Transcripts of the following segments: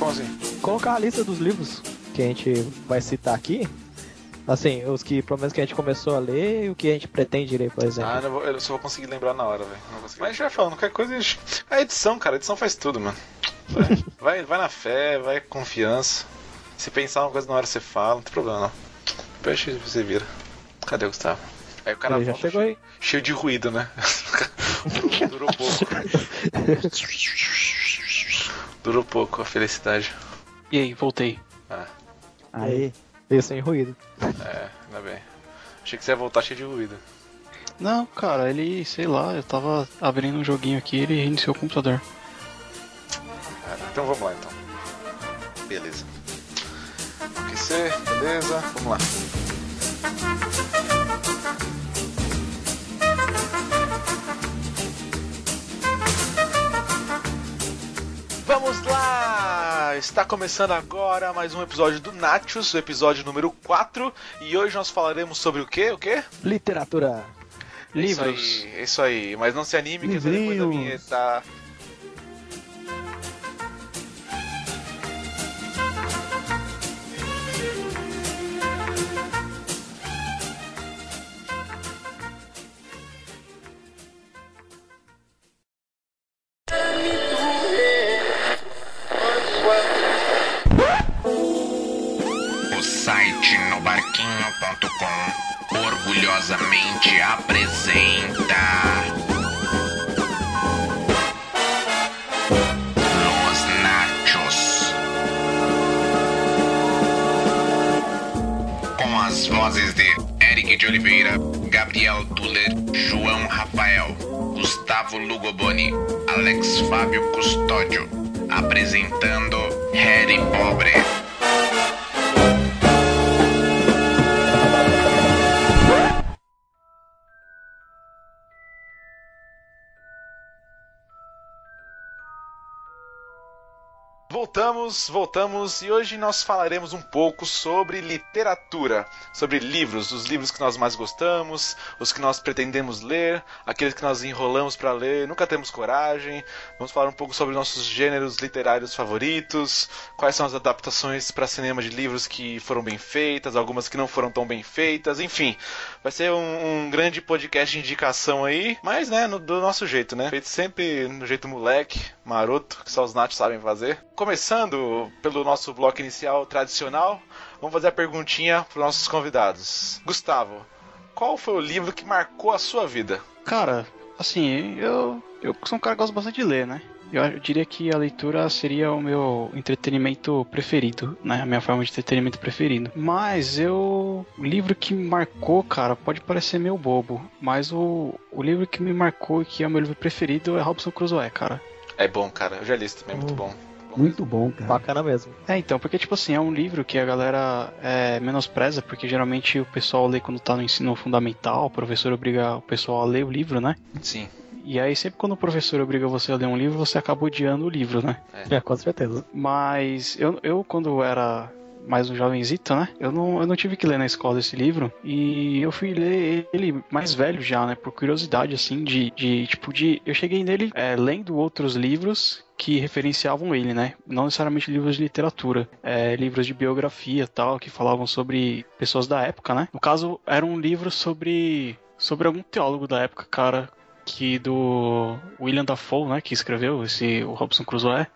Como assim? Colocar a lista dos livros que a gente vai citar aqui. Assim, os que pelo menos que a gente começou a ler e o que a gente pretende ler, por exemplo. Ah, eu, vou, eu só vou conseguir lembrar na hora, velho. Mas a gente vai falando, qualquer coisa. A, gente... a edição, cara, a edição faz tudo, mano. Vai, vai, vai na fé, vai com confiança. Se pensar uma coisa na hora você fala, não tem problema não. Depois você vira. Cadê o Gustavo? Aí o cara Ele já volta chegou aí. cheio de ruído, né? durou pouco. durou pouco a felicidade. E aí, voltei. Ah, Aí, veio sem ruído. é, ainda bem. Achei que você ia voltar cheio de ruído. Não, cara, ele, sei lá, eu tava abrindo um joguinho aqui e ele reiniciou o computador. É, então vamos lá então. Beleza. Ser, beleza, vamos lá. Vamos lá! Está começando agora mais um episódio do Nachos, o episódio número 4, e hoje nós falaremos sobre o quê? O quê? Literatura. Livros. Isso aí, isso aí. Mas não se anime que eu depois da Livrinhos. vinheta. Voltamos, voltamos e hoje nós falaremos um pouco sobre literatura, sobre livros, os livros que nós mais gostamos, os que nós pretendemos ler, aqueles que nós enrolamos para ler, nunca temos coragem. Vamos falar um pouco sobre nossos gêneros literários favoritos, quais são as adaptações para cinema de livros que foram bem feitas, algumas que não foram tão bem feitas, enfim. Vai ser um, um grande podcast de indicação aí, mas né, no- do nosso jeito, né? Feito sempre no jeito moleque, maroto, que só os natos sabem fazer. Começando pelo nosso bloco inicial tradicional, vamos fazer a perguntinha para nossos convidados. Gustavo, qual foi o livro que marcou a sua vida? Cara, assim, eu, eu sou um cara que gosta bastante de ler, né? Eu, eu diria que a leitura seria o meu entretenimento preferido, né? A minha forma de entretenimento preferido. Mas eu. O livro que me marcou, cara, pode parecer meio bobo. Mas o, o livro que me marcou e que é o meu livro preferido é Robson Crusoe, cara. É bom, cara. Eu já li isso também, muito Hum. bom. Muito bom, cara. Bacana mesmo. É, então, porque, tipo assim, é um livro que a galera é, menospreza, porque geralmente o pessoal lê quando tá no ensino fundamental, o professor obriga o pessoal a ler o livro, né? Sim. E aí, sempre quando o professor obriga você a ler um livro, você acaba odiando o livro, né? É, com certeza. Mas eu, eu quando era mais um jovenzito, né? Eu não, eu não tive que ler na escola esse livro. E eu fui ler ele mais velho já, né? Por curiosidade, assim, de, de tipo, de. Eu cheguei nele é, lendo outros livros que referenciavam ele, né? Não necessariamente livros de literatura, é, livros de biografia tal, que falavam sobre pessoas da época, né? No caso, era um livro sobre. sobre algum teólogo da época, cara. Que do William Dafoe, né? Que escreveu esse o Robson Crusoe.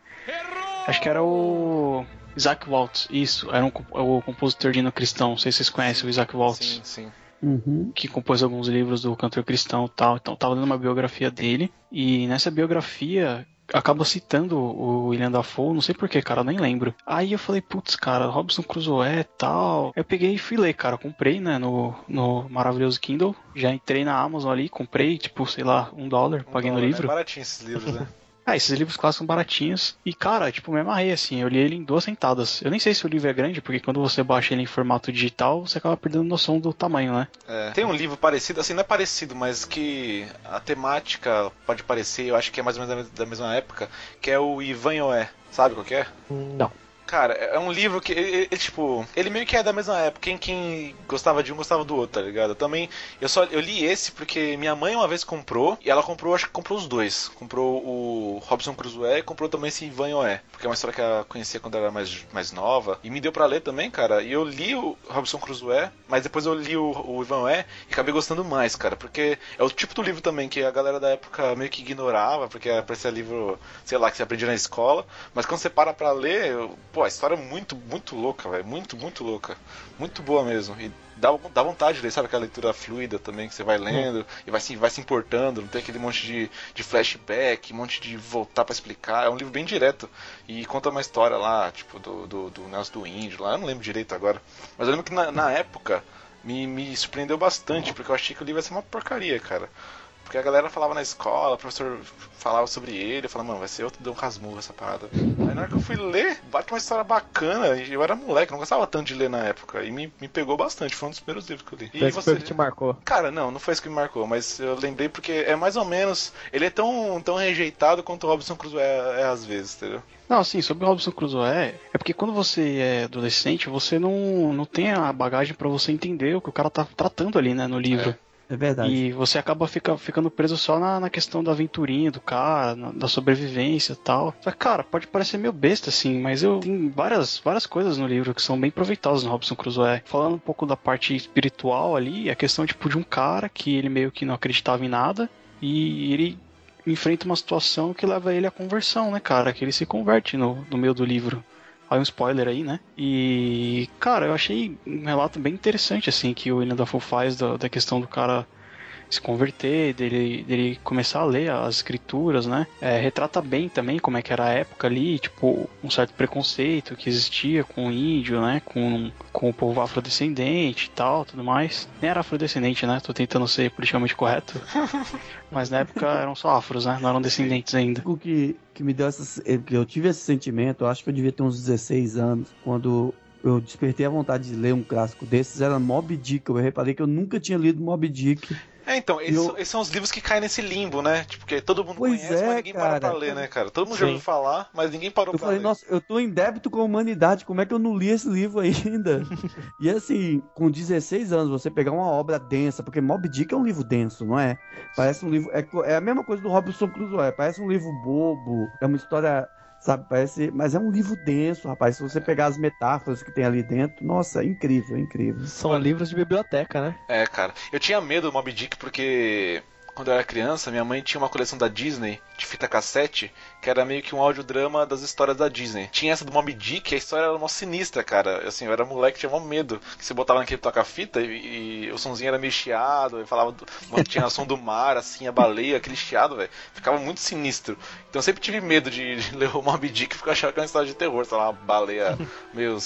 Acho que era o Isaac Waltz, isso, era um, o compositor de hino cristão, não sei se vocês conhecem o Isaac Waltz, Sim, sim. Uhum. que compôs alguns livros do cantor cristão e tal, então tava lendo uma biografia dele, e nessa biografia acaba citando o William Dafoe, não sei porquê, cara, eu nem lembro. Aí eu falei, putz, cara, Robson Crusoe e tal. Eu peguei e fui ler, cara, comprei, né, no, no maravilhoso Kindle, já entrei na Amazon ali, comprei, tipo, sei lá, um dólar, paguei no Então, livro. É baratinho esses livros, né? Ah, esses livros clássicos são baratinhos. E, cara, tipo, me amarrei assim. Eu li ele em duas sentadas. Eu nem sei se o livro é grande, porque quando você baixa ele em formato digital, você acaba perdendo noção do tamanho, né? É. Tem um livro parecido, assim, não é parecido, mas que a temática pode parecer, eu acho que é mais ou menos da mes- da mesma época, que é o Ivan Oé. Sabe qual que é? Não. Cara, é um livro que, ele, ele, tipo, ele meio que é da mesma época. Quem, quem gostava de um gostava do outro, tá ligado? Eu também, eu só eu li esse porque minha mãe uma vez comprou e ela comprou, acho que comprou os dois. Comprou o Robson Crusoe e comprou também esse Ivan Oé, porque é uma história que ela conhecia quando era mais, mais nova e me deu para ler também, cara. E eu li o Robson Crusoe, mas depois eu li o, o Ivan Oé e acabei gostando mais, cara, porque é o tipo do livro também que a galera da época meio que ignorava, porque parecia livro, sei lá, que você aprendia na escola, mas quando você para pra ler, pô, a história é muito, muito louca, velho. Muito, muito louca. Muito boa mesmo. E dá, dá vontade de ler, sabe? Aquela leitura fluida também que você vai lendo e vai se, vai se importando. Não tem aquele monte de, de flashback, um monte de voltar para explicar. É um livro bem direto. E conta uma história lá, tipo, do, do, do Nelson do Índio lá. Eu não lembro direito agora. Mas eu lembro que na, na época me, me surpreendeu bastante, porque eu achei que o livro ia ser uma porcaria, cara. Porque a galera falava na escola, o professor falava sobre ele, eu falava, mano, vai ser outro Dom Casmurro essa parada. Aí na hora que eu fui ler, bate uma história bacana, e eu era moleque, não gostava tanto de ler na época, e me, me pegou bastante, foi um dos primeiros livros que eu li. E você... foi que te marcou? Cara, não, não foi isso que me marcou, mas eu lembrei porque é mais ou menos, ele é tão, tão rejeitado quanto o Robson Crusoe é, é às vezes, entendeu? Não, assim, sobre o Robson Crusoe, é porque quando você é adolescente, você não, não tem a bagagem para você entender o que o cara tá tratando ali, né, no livro. É. É verdade. E você acaba fica, ficando preso só na, na questão da aventurinha do cara, na, da sobrevivência e tal. Cara, pode parecer meio besta, assim, mas eu tem várias, várias coisas no livro que são bem proveitosas no Robson Crusoe. Falando um pouco da parte espiritual ali, a questão, tipo, de um cara que ele meio que não acreditava em nada e ele enfrenta uma situação que leva ele à conversão, né, cara? Que ele se converte no, no meio do livro. Aí um spoiler aí, né? E, cara, eu achei um relato bem interessante, assim, que o William Dafoe faz da, da questão do cara se converter, dele, dele começar a ler as escrituras, né? É, retrata bem também como é que era a época ali, tipo, um certo preconceito que existia com o índio, né? Com, com o povo afrodescendente e tal, tudo mais. Nem era afrodescendente, né? Tô tentando ser politicamente correto. Mas na época eram só afros, né? Não eram descendentes ainda. O que, que me deu essa. que eu tive esse sentimento, eu acho que eu devia ter uns 16 anos, quando eu despertei a vontade de ler um clássico desses, era Mob Dick. Eu reparei que eu nunca tinha lido Mob Dick. É, então, esses, eu... esses, são os livros que caem nesse limbo, né? Tipo, que todo mundo pois conhece, é, mas ninguém cara. para pra ler, né, cara? Todo mundo Sim. já ouviu falar, mas ninguém parou eu pra falei, ler. Nossa, eu tô em débito com a humanidade, como é que eu não li esse livro ainda? e assim, com 16 anos, você pegar uma obra densa, porque Mob Dick é um livro denso, não é? Parece um livro. É, é a mesma coisa do Robinson Crusoe, parece um livro bobo, é uma história sabe? Parece, mas é um livro denso, rapaz. Se você pegar as metáforas que tem ali dentro, nossa, é incrível, é incrível. São livros de biblioteca, né? É, cara. Eu tinha medo do Moby Dick porque quando eu era criança, minha mãe tinha uma coleção da Disney de fita cassete, que era meio que um audiodrama das histórias da Disney. Tinha essa do Moby Dick, a história era uma sinistra, cara. Assim, eu era moleque, tinha um medo. Que você botava naquele toca-fita e, e, o sonzinho era meio chiado, e falava, do, tinha o som do mar, assim, a baleia, aquele chiado, velho. Ficava muito sinistro. Então eu sempre tive medo de, de ler o Moby Dick porque eu achava que era uma história de terror, sei lá, uma baleia meio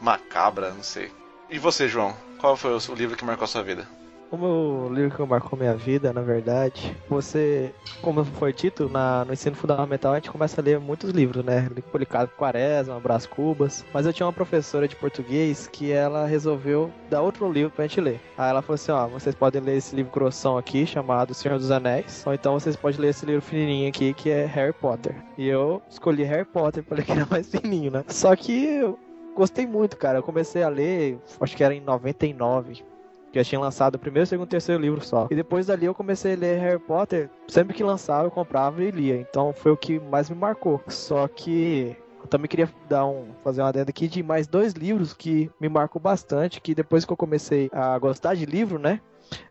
macabra, não sei. E você, João? Qual foi o livro que marcou a sua vida? O meu livro que marcou minha vida, na verdade, você, como foi dito, na, no ensino fundamental a gente começa a ler muitos livros, né? Policarpo Quaresma, Brás Cubas. Mas eu tinha uma professora de português que ela resolveu dar outro livro pra gente ler. Aí ela falou assim: ó, vocês podem ler esse livro grossão aqui, chamado Senhor dos Anéis, ou então vocês podem ler esse livro fininho aqui, que é Harry Potter. E eu escolhi Harry Potter, falei que era mais fininho, né? Só que eu gostei muito, cara. Eu comecei a ler, acho que era em 99 que já tinha lançado o primeiro, segundo e terceiro livro só. E depois dali eu comecei a ler Harry Potter. Sempre que lançava, eu comprava e lia. Então foi o que mais me marcou. Só que eu também queria dar um, fazer uma adenda aqui de mais dois livros que me marcou bastante. Que depois que eu comecei a gostar de livro, né?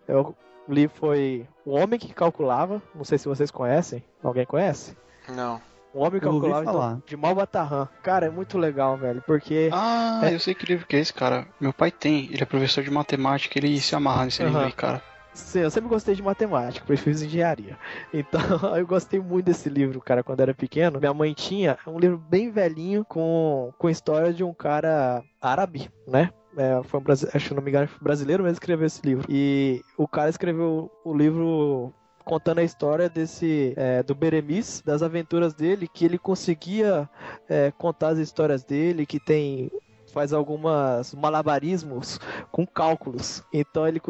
Eu, livro foi O Homem que Calculava. Não sei se vocês conhecem. Alguém conhece? Não. O Homem Calculável de Malbatarran. Cara, é muito legal, velho, porque... Ah, é... eu sei que livro que é esse, cara. Meu pai tem, ele é professor de matemática, ele se amarra nesse uhum. livro aí, cara. Sim, eu sempre gostei de matemática, por fiz engenharia. Então, eu gostei muito desse livro, cara, quando era pequeno. Minha mãe tinha um livro bem velhinho com, com história de um cara árabe, né? É, foi um, acho que não me engano, brasileiro mesmo escreveu esse livro. E o cara escreveu o livro contando a história desse é, do Beremis, das aventuras dele, que ele conseguia é, contar as histórias dele, que tem faz algumas malabarismos com cálculos. Então ele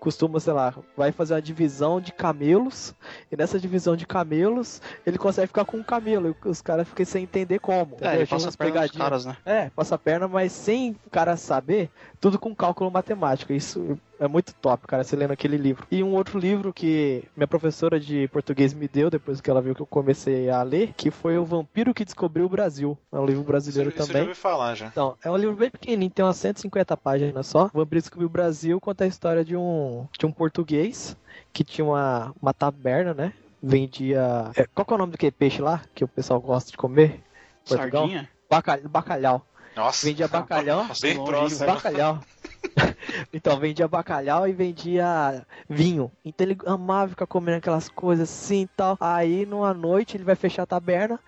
costuma, sei lá, vai fazer uma divisão de camelos, e nessa divisão de camelos, ele consegue ficar com um camelo, e os caras ficam sem entender como. É, ele passa a perna dos pegadinhas. caras, né? É, passa a perna, mas sem o cara saber, tudo com cálculo matemático. Isso é muito top, cara, você lendo aquele livro. E um outro livro que minha professora de português me deu, depois que ela viu que eu comecei a ler, que foi O Vampiro que Descobriu o Brasil. É um livro brasileiro Isso eu já também. ouvi falar já. Então, é um livro bem pequenininho, tem umas 150 páginas só. O Vampiro Descobriu o Brasil conta a história de um, de um português que tinha uma, uma taberna, né? Vendia. é, qual que é o nome do que peixe lá? Que o pessoal gosta de comer? Portugal? Sardinha? Bacal- bacalhau. Nossa. Vendia bacalhau. Bem próximo. bacalhau. então, vendia bacalhau e vendia vinho. Então ele amava ficar comendo aquelas coisas assim e tal. Aí, numa noite, ele vai fechar a taberna.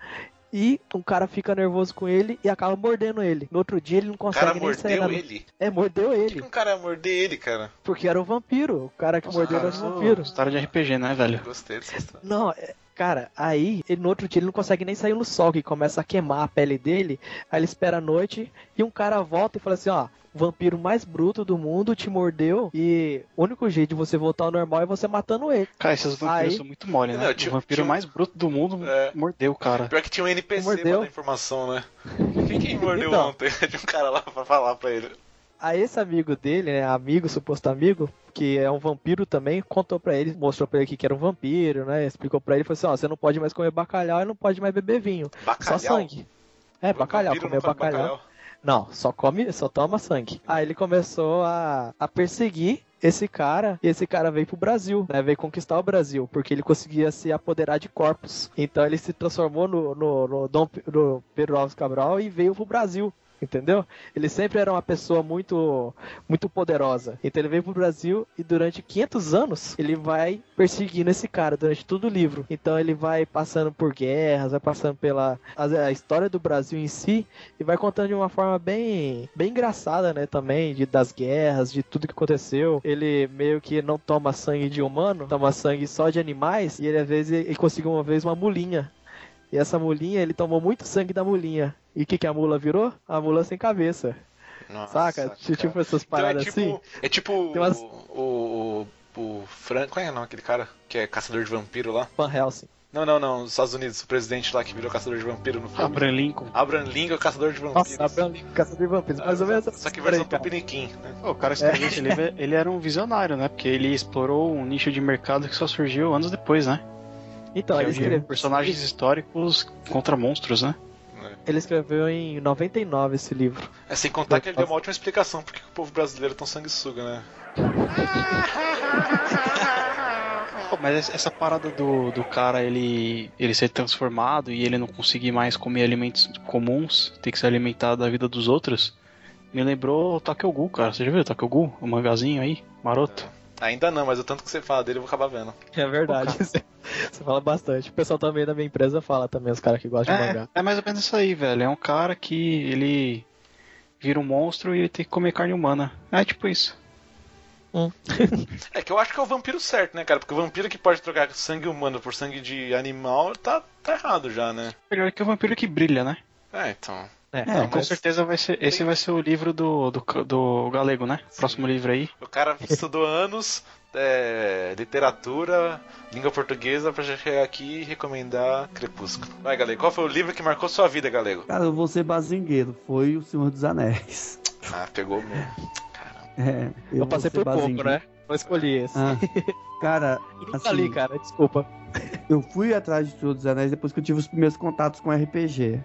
E um cara fica nervoso com ele e acaba mordendo ele. No outro dia ele não O consegue cara nem sair mordeu ele. É, mordeu Por que ele. um cara ia morder ele, cara? Porque era o vampiro. O cara que mordeu era o cara, vampiro. História de RPG, né, velho? Gostei dessa história. Não, é- cara, aí ele, no outro dia ele não consegue nem sair no sol, que começa a queimar a pele dele. Aí ele espera a noite e um cara volta e fala assim: ó, o vampiro mais bruto do mundo te mordeu e o único jeito de você voltar ao normal é você matando ele. Cara, esses vampiros Aí- são muito mole, né? Não, tinha- o vampiro tinha- mais bruto do mundo É. mordeu o cara. Pior que tinha um NPC pra Mordeu. dar informação, né? Quem que mordeu Então. ontem? Tinha um cara lá pra falar pra ele. Aí esse amigo dele, né, amigo, suposto amigo, que é um vampiro também, contou pra ele, mostrou pra ele que era um vampiro, né? Explicou pra ele, falou assim, ó, você não pode mais comer bacalhau e não pode mais beber vinho. Bacalhau? Só sangue. É, bacalhau, comer come bacalhau. Não, só come, só toma sangue. Aí ele começou a, a perseguir esse cara, e esse cara veio pro Brasil, né? Veio conquistar o Brasil, porque ele conseguia se apoderar de corpos. Então ele se transformou no, no, no Dom no Pedro Alves Cabral e veio pro Brasil. Entendeu? Ele sempre era uma pessoa muito muito poderosa. Então ele veio pro Brasil e durante 500 anos ele vai perseguindo esse cara durante todo o livro. Então ele vai passando por guerras, vai passando pela a, a história do Brasil em si e vai contando de uma forma bem bem engraçada, né, também, de, das guerras, de tudo que aconteceu. Ele meio que não toma sangue de humano, toma sangue só de animais e ele às vezes ele conseguiu uma vez uma mulinha. E essa mulinha, ele tomou muito sangue da mulinha. E o que, que a mula virou? A mula sem cabeça. Nossa, Saca? cara. Tipo essas Então é paradas tipo, assim. é tipo Tem umas- o, o, o Frank, qual é o nome aquele cara que é caçador de vampiro lá? Van Helsing. Não, não, não, nos Estados Unidos, o presidente lá que virou caçador de vampiro no filme. Abraham Lincoln. Abraham Lincoln é o caçador de vampiros. Nossa, Abraham Lincoln, caçador de vampiros. Mais ou menos Só que versão tupiniquim, né? Pô, o cara escreveu esse livro, ele era um visionário, né? Porque ele explorou um nicho de mercado que só surgiu anos depois, né? Então, Que é ele escreveu, personagens históricos contra monstros, né? Ele escreveu em 99 esse livro. É sem contar que ele deu uma ótima explicação porque o povo brasileiro é tão sanguessuga, né? Pô, mas essa parada do, do cara ele, ele ser transformado e ele não conseguir mais comer alimentos comuns, ter que se alimentar da vida dos outros, me lembrou o Takyogu, cara. Você já viu o Takyogu? O mangazinho aí, maroto? Ainda não, mas o tanto que você fala dele eu vou acabar vendo. É verdade. Você, você fala bastante. O pessoal também da minha empresa fala também, os caras que gostam de É, mangá. é mais ou menos isso aí, velho. É um cara que ele vira um monstro e ele tem que comer carne humana. É tipo isso. É que eu acho que é o vampiro certo, né, cara? Porque o vampiro que pode trocar sangue humano por sangue de animal tá, tá errado já, né? Melhor que o vampiro que brilha, né? É, então. É, É, Com mas- certeza vai ser. Esse vai ser o livro do, do, do galego, né? Próximo livro aí. O cara estudou anos, é, literatura, língua portuguesa pra chegar aqui e recomendar Crepúsculo. Vai, Galego, qual foi o livro que marcou sua vida, Galego? Cara, eu vou ser bazingueiro. Foi O Senhor dos Anéis. Ah, pegou mesmo. Caramba. É, eu, vou passei por pouco, né? Eu escolhi esse. Ah, cara, eu assim, li, cara, desculpa. eu fui atrás de Senhor dos Anéis depois que eu tive os primeiros contatos com RPG.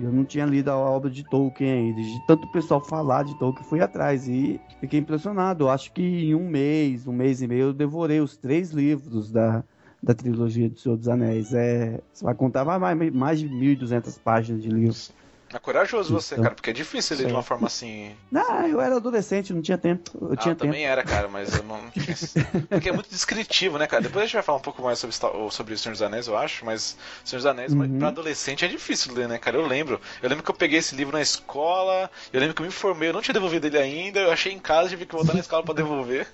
Eu não tinha lido a obra de Tolkien ainda. De tanto pessoal falar de Tolkien, fui atrás e fiquei impressionado. Eu acho que em um mês, um mês e meio, eu devorei os três livros da, da trilogia do Senhor dos Anéis. É, você vai contar mais, mais, mais de 1.200 páginas de livros. É corajoso você, Então. cara, porque é difícil ler de uma forma assim. Não, eu era adolescente, não tinha tempo. Eu Ah, tinha eu tempo. também era, cara, mas eu não. Porque é muito descritivo, né, cara? Depois a gente vai falar um pouco mais sobre, sobre o Senhor dos Anéis, eu acho, mas Senhor dos Anéis, mas Uhum. pra adolescente é difícil ler, né, cara? Eu lembro. Eu lembro que eu peguei esse livro na escola, eu lembro que eu me informei, eu não tinha devolvido ele ainda, eu achei em casa, tive que voltar na escola pra devolver.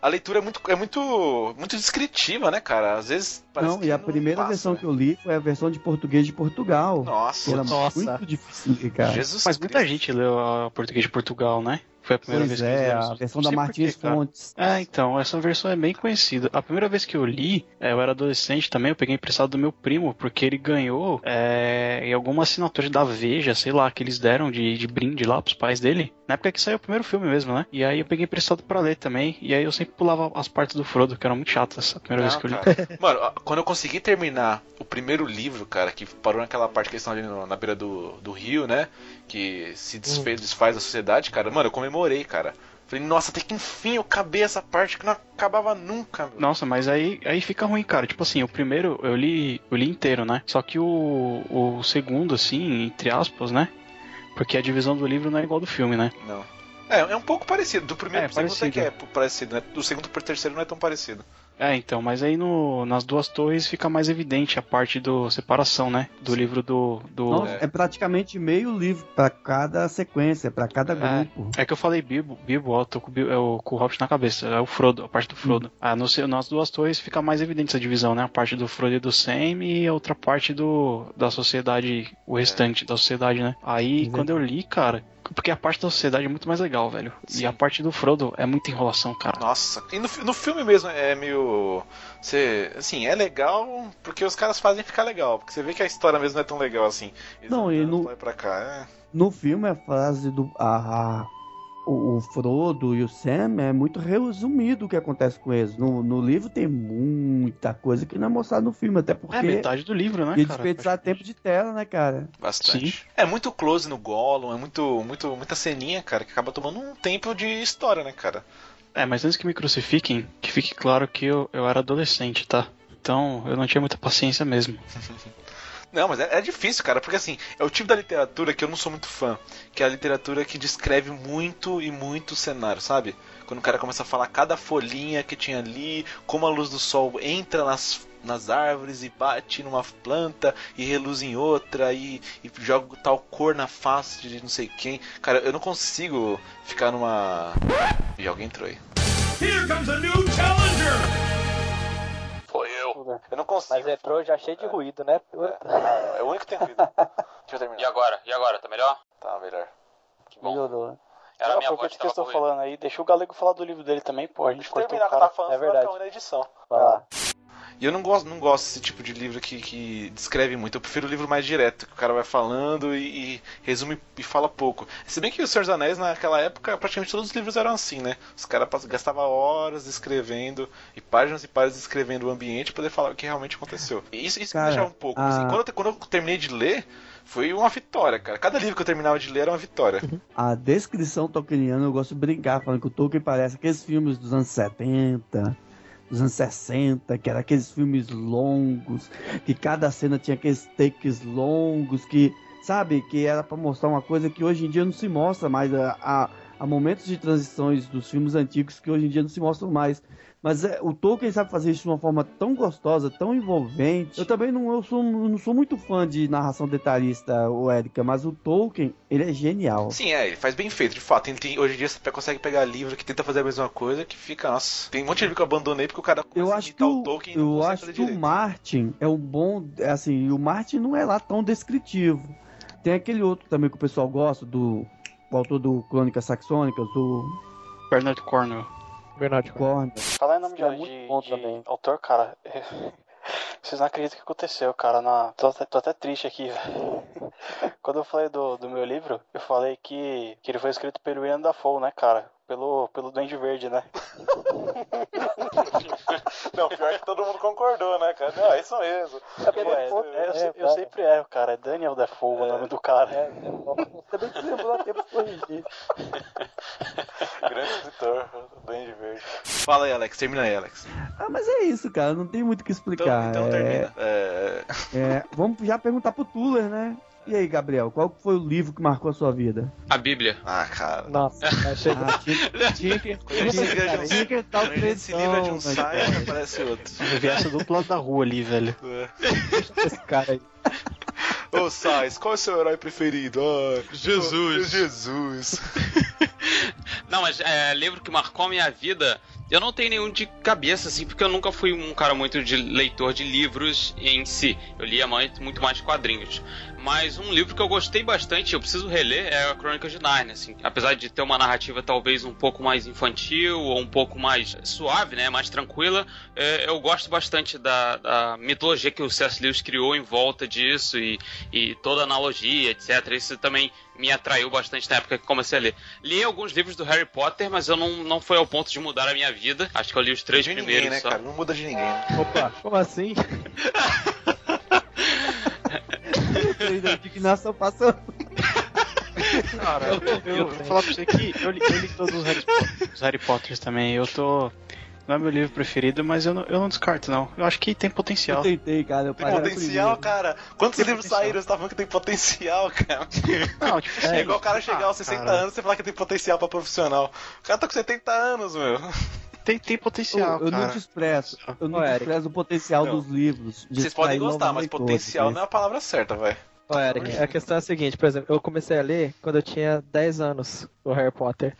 A leitura é muito, é muito, muito descritiva, né, cara? Às vezes parece Não, que e a não primeira passa, versão né? que eu li foi a versão de português de Portugal. Nossa, Nossa. Muito difícil ler, cara. Jesus Mas muita Cristo. gente leu a português de Portugal, né? Foi a primeira Pois vez que eles é, leram. a versão da Martins. Fontes. É, então, essa versão é bem conhecida. A primeira vez que eu li, é, eu era adolescente também, eu peguei emprestado do meu primo, porque ele ganhou é, em alguma assinatura da Veja, sei lá, que eles deram de, de brinde lá pros pais dele. Na época que saiu o primeiro filme mesmo, né? E aí eu peguei emprestado pra ler também, e aí eu sempre pulava as partes do Frodo, que eram muito chatas a primeira vez Não, que eu li. Mano, quando eu consegui terminar o primeiro livro, cara, que parou naquela parte que eles estão ali no- na beira do, do rio, né? Que se desfez, desfaz da sociedade, cara. Mano, eu comemorei, cara. Falei, nossa, até que enfim eu acabei essa parte que não acabava nunca, meu. Nossa, mas aí, aí fica ruim, cara. Tipo assim, o primeiro eu li, eu li inteiro, né? Só que o, o segundo, assim, entre aspas, né? Porque a divisão do livro não é igual do filme, né? Não. É, é um pouco parecido. Do primeiro É, pro segundo até que é parecido, né? Do segundo pro terceiro não é tão parecido. É, então, mas aí no, nas duas torres fica mais evidente a parte do separação, né? Do livro do. do... Nossa, é. praticamente meio livro pra cada sequência, pra cada É. grupo. É que eu falei Bilbo, Bilbo, ó, tô com, é com o Hobbit na cabeça, é o Frodo, a parte do Frodo. Ah, no, nas duas torres fica mais evidente essa divisão, né? A parte do Frodo e do Sam e a outra parte do da sociedade, o restante da sociedade, né? Aí, quando eu li, cara, porque a parte da sociedade é muito mais legal, velho. E Sim. a parte do Frodo é muita enrolação, cara. Nossa, e no, no filme mesmo é meio. Você, assim, é legal porque os caras fazem ficar legal. Porque você vê que a história mesmo não é tão legal assim. Eles Não, e no- e cá. No filme, a frase do. A, a- o, o Frodo e o Sam é muito resumido o que acontece com eles. No, no livro tem muita coisa que não é mostrado no filme, até porque. É metade do livro, né, cara? desperdiçar tempo de tela, né, cara? Bastante. Sim. É muito close no Gollum, é muito, muito, muita ceninha, cara, que acaba tomando um tempo de história, né, cara? É, mas antes que me crucifiquem, que fique claro que eu, eu era adolescente, tá? Então eu não tinha muita paciência mesmo. Não, mas é, é difícil, cara, porque assim, é o tipo da literatura que eu não sou muito fã, que é a literatura que descreve muito e muito cenário, sabe? Quando o cara começa a falar cada folhinha que tinha ali, como a luz do sol entra nas, nas árvores e bate numa planta e reluz em outra e, e joga tal cor na face de não sei quem. Cara, eu não consigo ficar numa. E alguém entrou aí. Here comes a new challenger! Foi eu. Eu não consigo. Mas entrou já cheio de ruído, né? É o único que tem ruído. Deixa eu terminar. E agora? E agora? Tá melhor? Tá, melhor. Que bom. Melhorou. Era a minha voz que eu correndo. falando aí, deixa o Galego falar do livro dele também, pô. A gente Deixa eu terminar o o que eu tava falando, é verdade. na edição. Vai lá. E eu não gosto, não gosto desse tipo de livro que, que descreve muito. Eu prefiro o livro mais direto, que o cara vai falando e, e resume e fala pouco. Se bem que o Senhor dos Anéis, naquela época, praticamente todos os livros eram assim, né? Os caras gastavam horas escrevendo e páginas e páginas descrevendo o ambiente para poder falar o que realmente aconteceu. E isso, isso Cara, me deixava um pouco. a- assim, quando, eu, quando eu terminei de ler, foi uma vitória, cara. Cada livro que eu terminava de ler era uma vitória. A descrição tolkieniana, eu gosto de brincar, falando que o Tolkien parece aqueles filmes dos anos 70, dos anos 60, que eram aqueles filmes longos, que cada cena tinha aqueles takes longos, que, sabe, que era pra mostrar uma coisa que hoje em dia não se mostra mais. Há, há momentos de transições dos filmes antigos que hoje em dia não se mostram mais. Mas é, o Tolkien sabe fazer isso de uma forma tão gostosa, tão envolvente. Eu também não, eu sou, não sou muito fã de narração detalhista, o Érica, mas o Tolkien, ele é genial. Sim, é, ele faz bem feito, de fato. Tem- hoje em dia você consegue pegar livro que tenta fazer a mesma coisa que fica, nossa. Tem um monte de livro que eu abandonei porque o cara Eu acho que o, o Tolkien e não eu acho fazer que o direito. Martin é um bom, é assim, o Martin não é lá tão descritivo. Tem aquele outro também que o pessoal gosta do o autor do Crônicas Saxônicas, o Bernard Cornwell. Bernard Cornwell. Falar em nome de, É muito de- bom de também. autor, cara, vocês não acreditam o que aconteceu, cara. Na... Tô, até- tô até triste aqui, velho. Quando eu falei do, do meu livro, eu falei que, que ele foi escrito pelo William Dafoe, né, cara? Pelo, pelo Duende Verde, né? Não, pior que todo mundo concordou, né, cara? Não, é isso mesmo. Pô, é, é, eu, se- eu sempre erro, cara. É Daniel Dafoe o nome do cara. Também que lembrou a tempo de corrigir. Grande escritor, Duende Verde. Fala aí, Alex. Termina aí, Alex. Ah, mas é isso, cara, não tem muito o que Então, explicar. então É- termina. É... é, vamos já perguntar pro Tuller, né? E aí, Gabriel, qual foi o livro que marcou a sua vida? A Bíblia. Ah, cara. Nossa, achei Ah, tinha, tinha que, um- tinha que o quando a gente se livra de um né, site, cara? aparece outro. Eu vi essa do outro lado da rua ali, velho. É. esse cara aí. Ô, Sais, qual é o seu herói preferido? Ah, Jesus. Jesus. Não, mas é, livro que marcou a minha vida, Eu não tenho nenhum de cabeça, assim, porque eu nunca fui um cara muito de leitor de livros em si. Eu lia muito, muito mais quadrinhos. Mas um livro que eu gostei bastante, eu preciso reler, é a Crônica de Narnia, assim. Apesar de ter uma narrativa talvez um pouco mais infantil ou um pouco mais suave, né, mais tranquila, é, eu gosto bastante da, da mitologia que o C.S. Lewis criou em volta disso e, e toda a analogia, etc. Isso também me atraiu bastante na época que comecei a ler. Li alguns livros do Harry Potter, mas eu não, não foi ao ponto de mudar a minha vida. Acho que eu li os três de primeiros ninguém, né, só. cara? Não muda de ninguém. né? Opa, como assim? A indignação passou. Cara, eu, eu vou falar pra você que eu li, eu li todos os Harry, Potter, os Harry Potters também. Eu tô. Não é meu livro preferido, mas eu não, eu não descarto, não. Eu acho que tem Eu potencial. tentei, cara. Eu Tem potencial, cara. Quantos Tem livros potencial. saíram? Você tá falando que tem potencial, cara. Não, tipo assim, É igual o cara chegar ah, aos 60 cara, anos e você falar que tem potencial pra profissional. O cara tá com 70 anos, meu. Tem, tem potencial, Eu, eu não cara. desprezo. Eu não Eric. desprezo o potencial Não. dos livros. de Vocês podem gostar, mas potencial não é a palavra certa, vai. Ô, Eric, a questão é a seguinte, por exemplo, eu comecei a ler quando eu tinha 10 anos, o Harry Potter.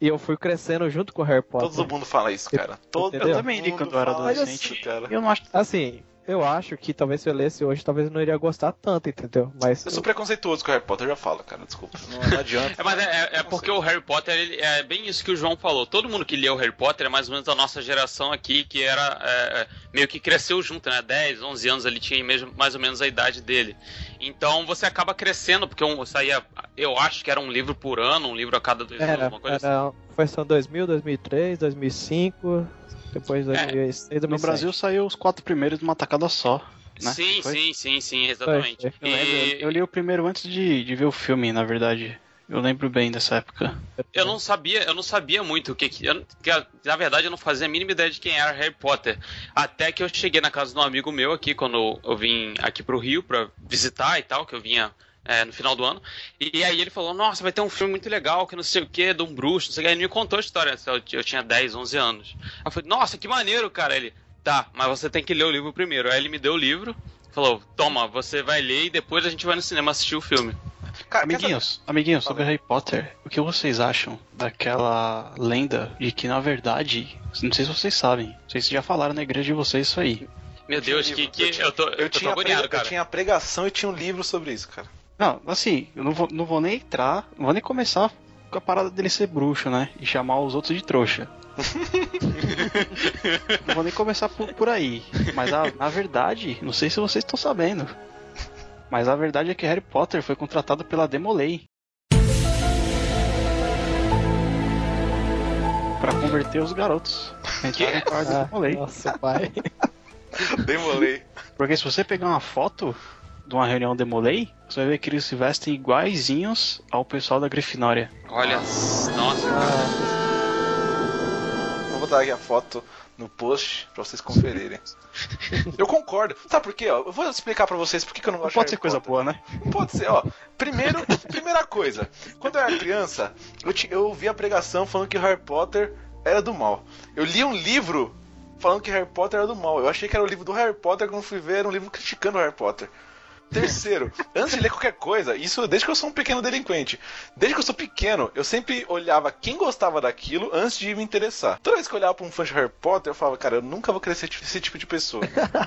E eu fui crescendo junto com o Harry Potter. Todo mundo fala isso, cara. Todo Eu também li quando eu era adolescente. isso, cara. Eu não acho. Assim, eu acho que talvez se eu lesse hoje, talvez eu não iria gostar tanto, entendeu? Mas Eu sou preconceituoso com o Harry Potter, eu já falo, cara. Desculpa. Não, não adianta. É, mas é, é- é porque o Harry Potter ele- é bem isso que o João falou. Todo mundo que leu o Harry Potter é mais ou menos a nossa geração aqui, que era é, é, meio que cresceu junto, né? 10, 11 anos ele tinha mesmo, mais ou menos a idade dele. Então você acaba crescendo, porque um, saía, eu acho que era um livro por ano, um livro a cada dois anos, era, uma coisa assim. era, foi só 2000, 2003, 2005, depois 2006, 2007. No Brasil saiu os quatro primeiros numa tacada só. né? Sim, Foi? sim, sim, sim, exatamente. Foi, Eu, E- eu li o primeiro antes de, de ver o filme, na verdade. Eu lembro bem dessa época. Eu não sabia, eu não sabia muito o que que, eu, que na verdade eu não fazia a mínima ideia de quem era Harry Potter, até que eu cheguei na casa de um amigo meu aqui quando eu vim aqui pro Rio pra visitar e tal, que eu vinha é, no final do ano. E, aí ele falou: "Nossa, vai ter um filme muito legal, que não sei o que, de um bruxo, não sei o que". Ele me contou a história, eu, eu tinha 10, 11 anos. Aí eu falei: "Nossa, que maneiro, cara". Ele: "Tá, mas você tem que ler o livro primeiro". Aí ele me deu o livro, falou: "Toma, você vai ler e depois a gente vai no cinema assistir o filme". Cara, Amiguinhos, amiguinhos, sobre. Harry Potter, o que vocês acham daquela lenda de que, na verdade, não sei se vocês sabem, não sei se já falaram na igreja de vocês isso aí. Meu Deus, que, que eu tinha- eu tô, eu, Eu tô tinha, agoniado, prega- cara. eu tinha pregação e tinha um livro sobre isso, cara. Não, assim, eu não vou, não vou nem entrar, não vou nem começar com a parada dele ser bruxo, né? E chamar os outros de trouxa. não vou nem começar por, por aí. Mas a, a verdade, não sei se vocês estão sabendo. Mas a verdade é que Harry Potter foi contratado pela Demolay. Pra converter os garotos. Entrar no quarto da Ah, Demolay. nossa, pai. Demolei. Porque se você pegar uma foto de uma reunião Demolay, você vai ver que eles se vestem iguaizinhos ao pessoal da Grifinória. Olha, nossa, Vou botar aqui a foto no post pra vocês conferirem. Eu concordo. Sabe por quê? Ó? Eu vou explicar pra vocês por que que eu não Não gosto pode de ser Harry coisa Potter. boa, né? Pode ser, ó. Primeiro, primeira coisa. Quando eu era criança, eu, ti- eu vi a pregação falando que Harry Potter era do mal. Eu li um livro falando que Harry Potter era do mal. Eu achei que era o livro do Harry Potter, quando fui ver, era um livro criticando o Harry Potter. Terceiro, antes de ler qualquer coisa, isso desde que eu sou um pequeno delinquente. Desde que eu sou pequeno, eu sempre olhava quem gostava daquilo antes de me interessar. Toda vez que eu olhava pra um fã de Harry Potter, eu falava, cara, eu nunca vou querer ser esse tipo de pessoa.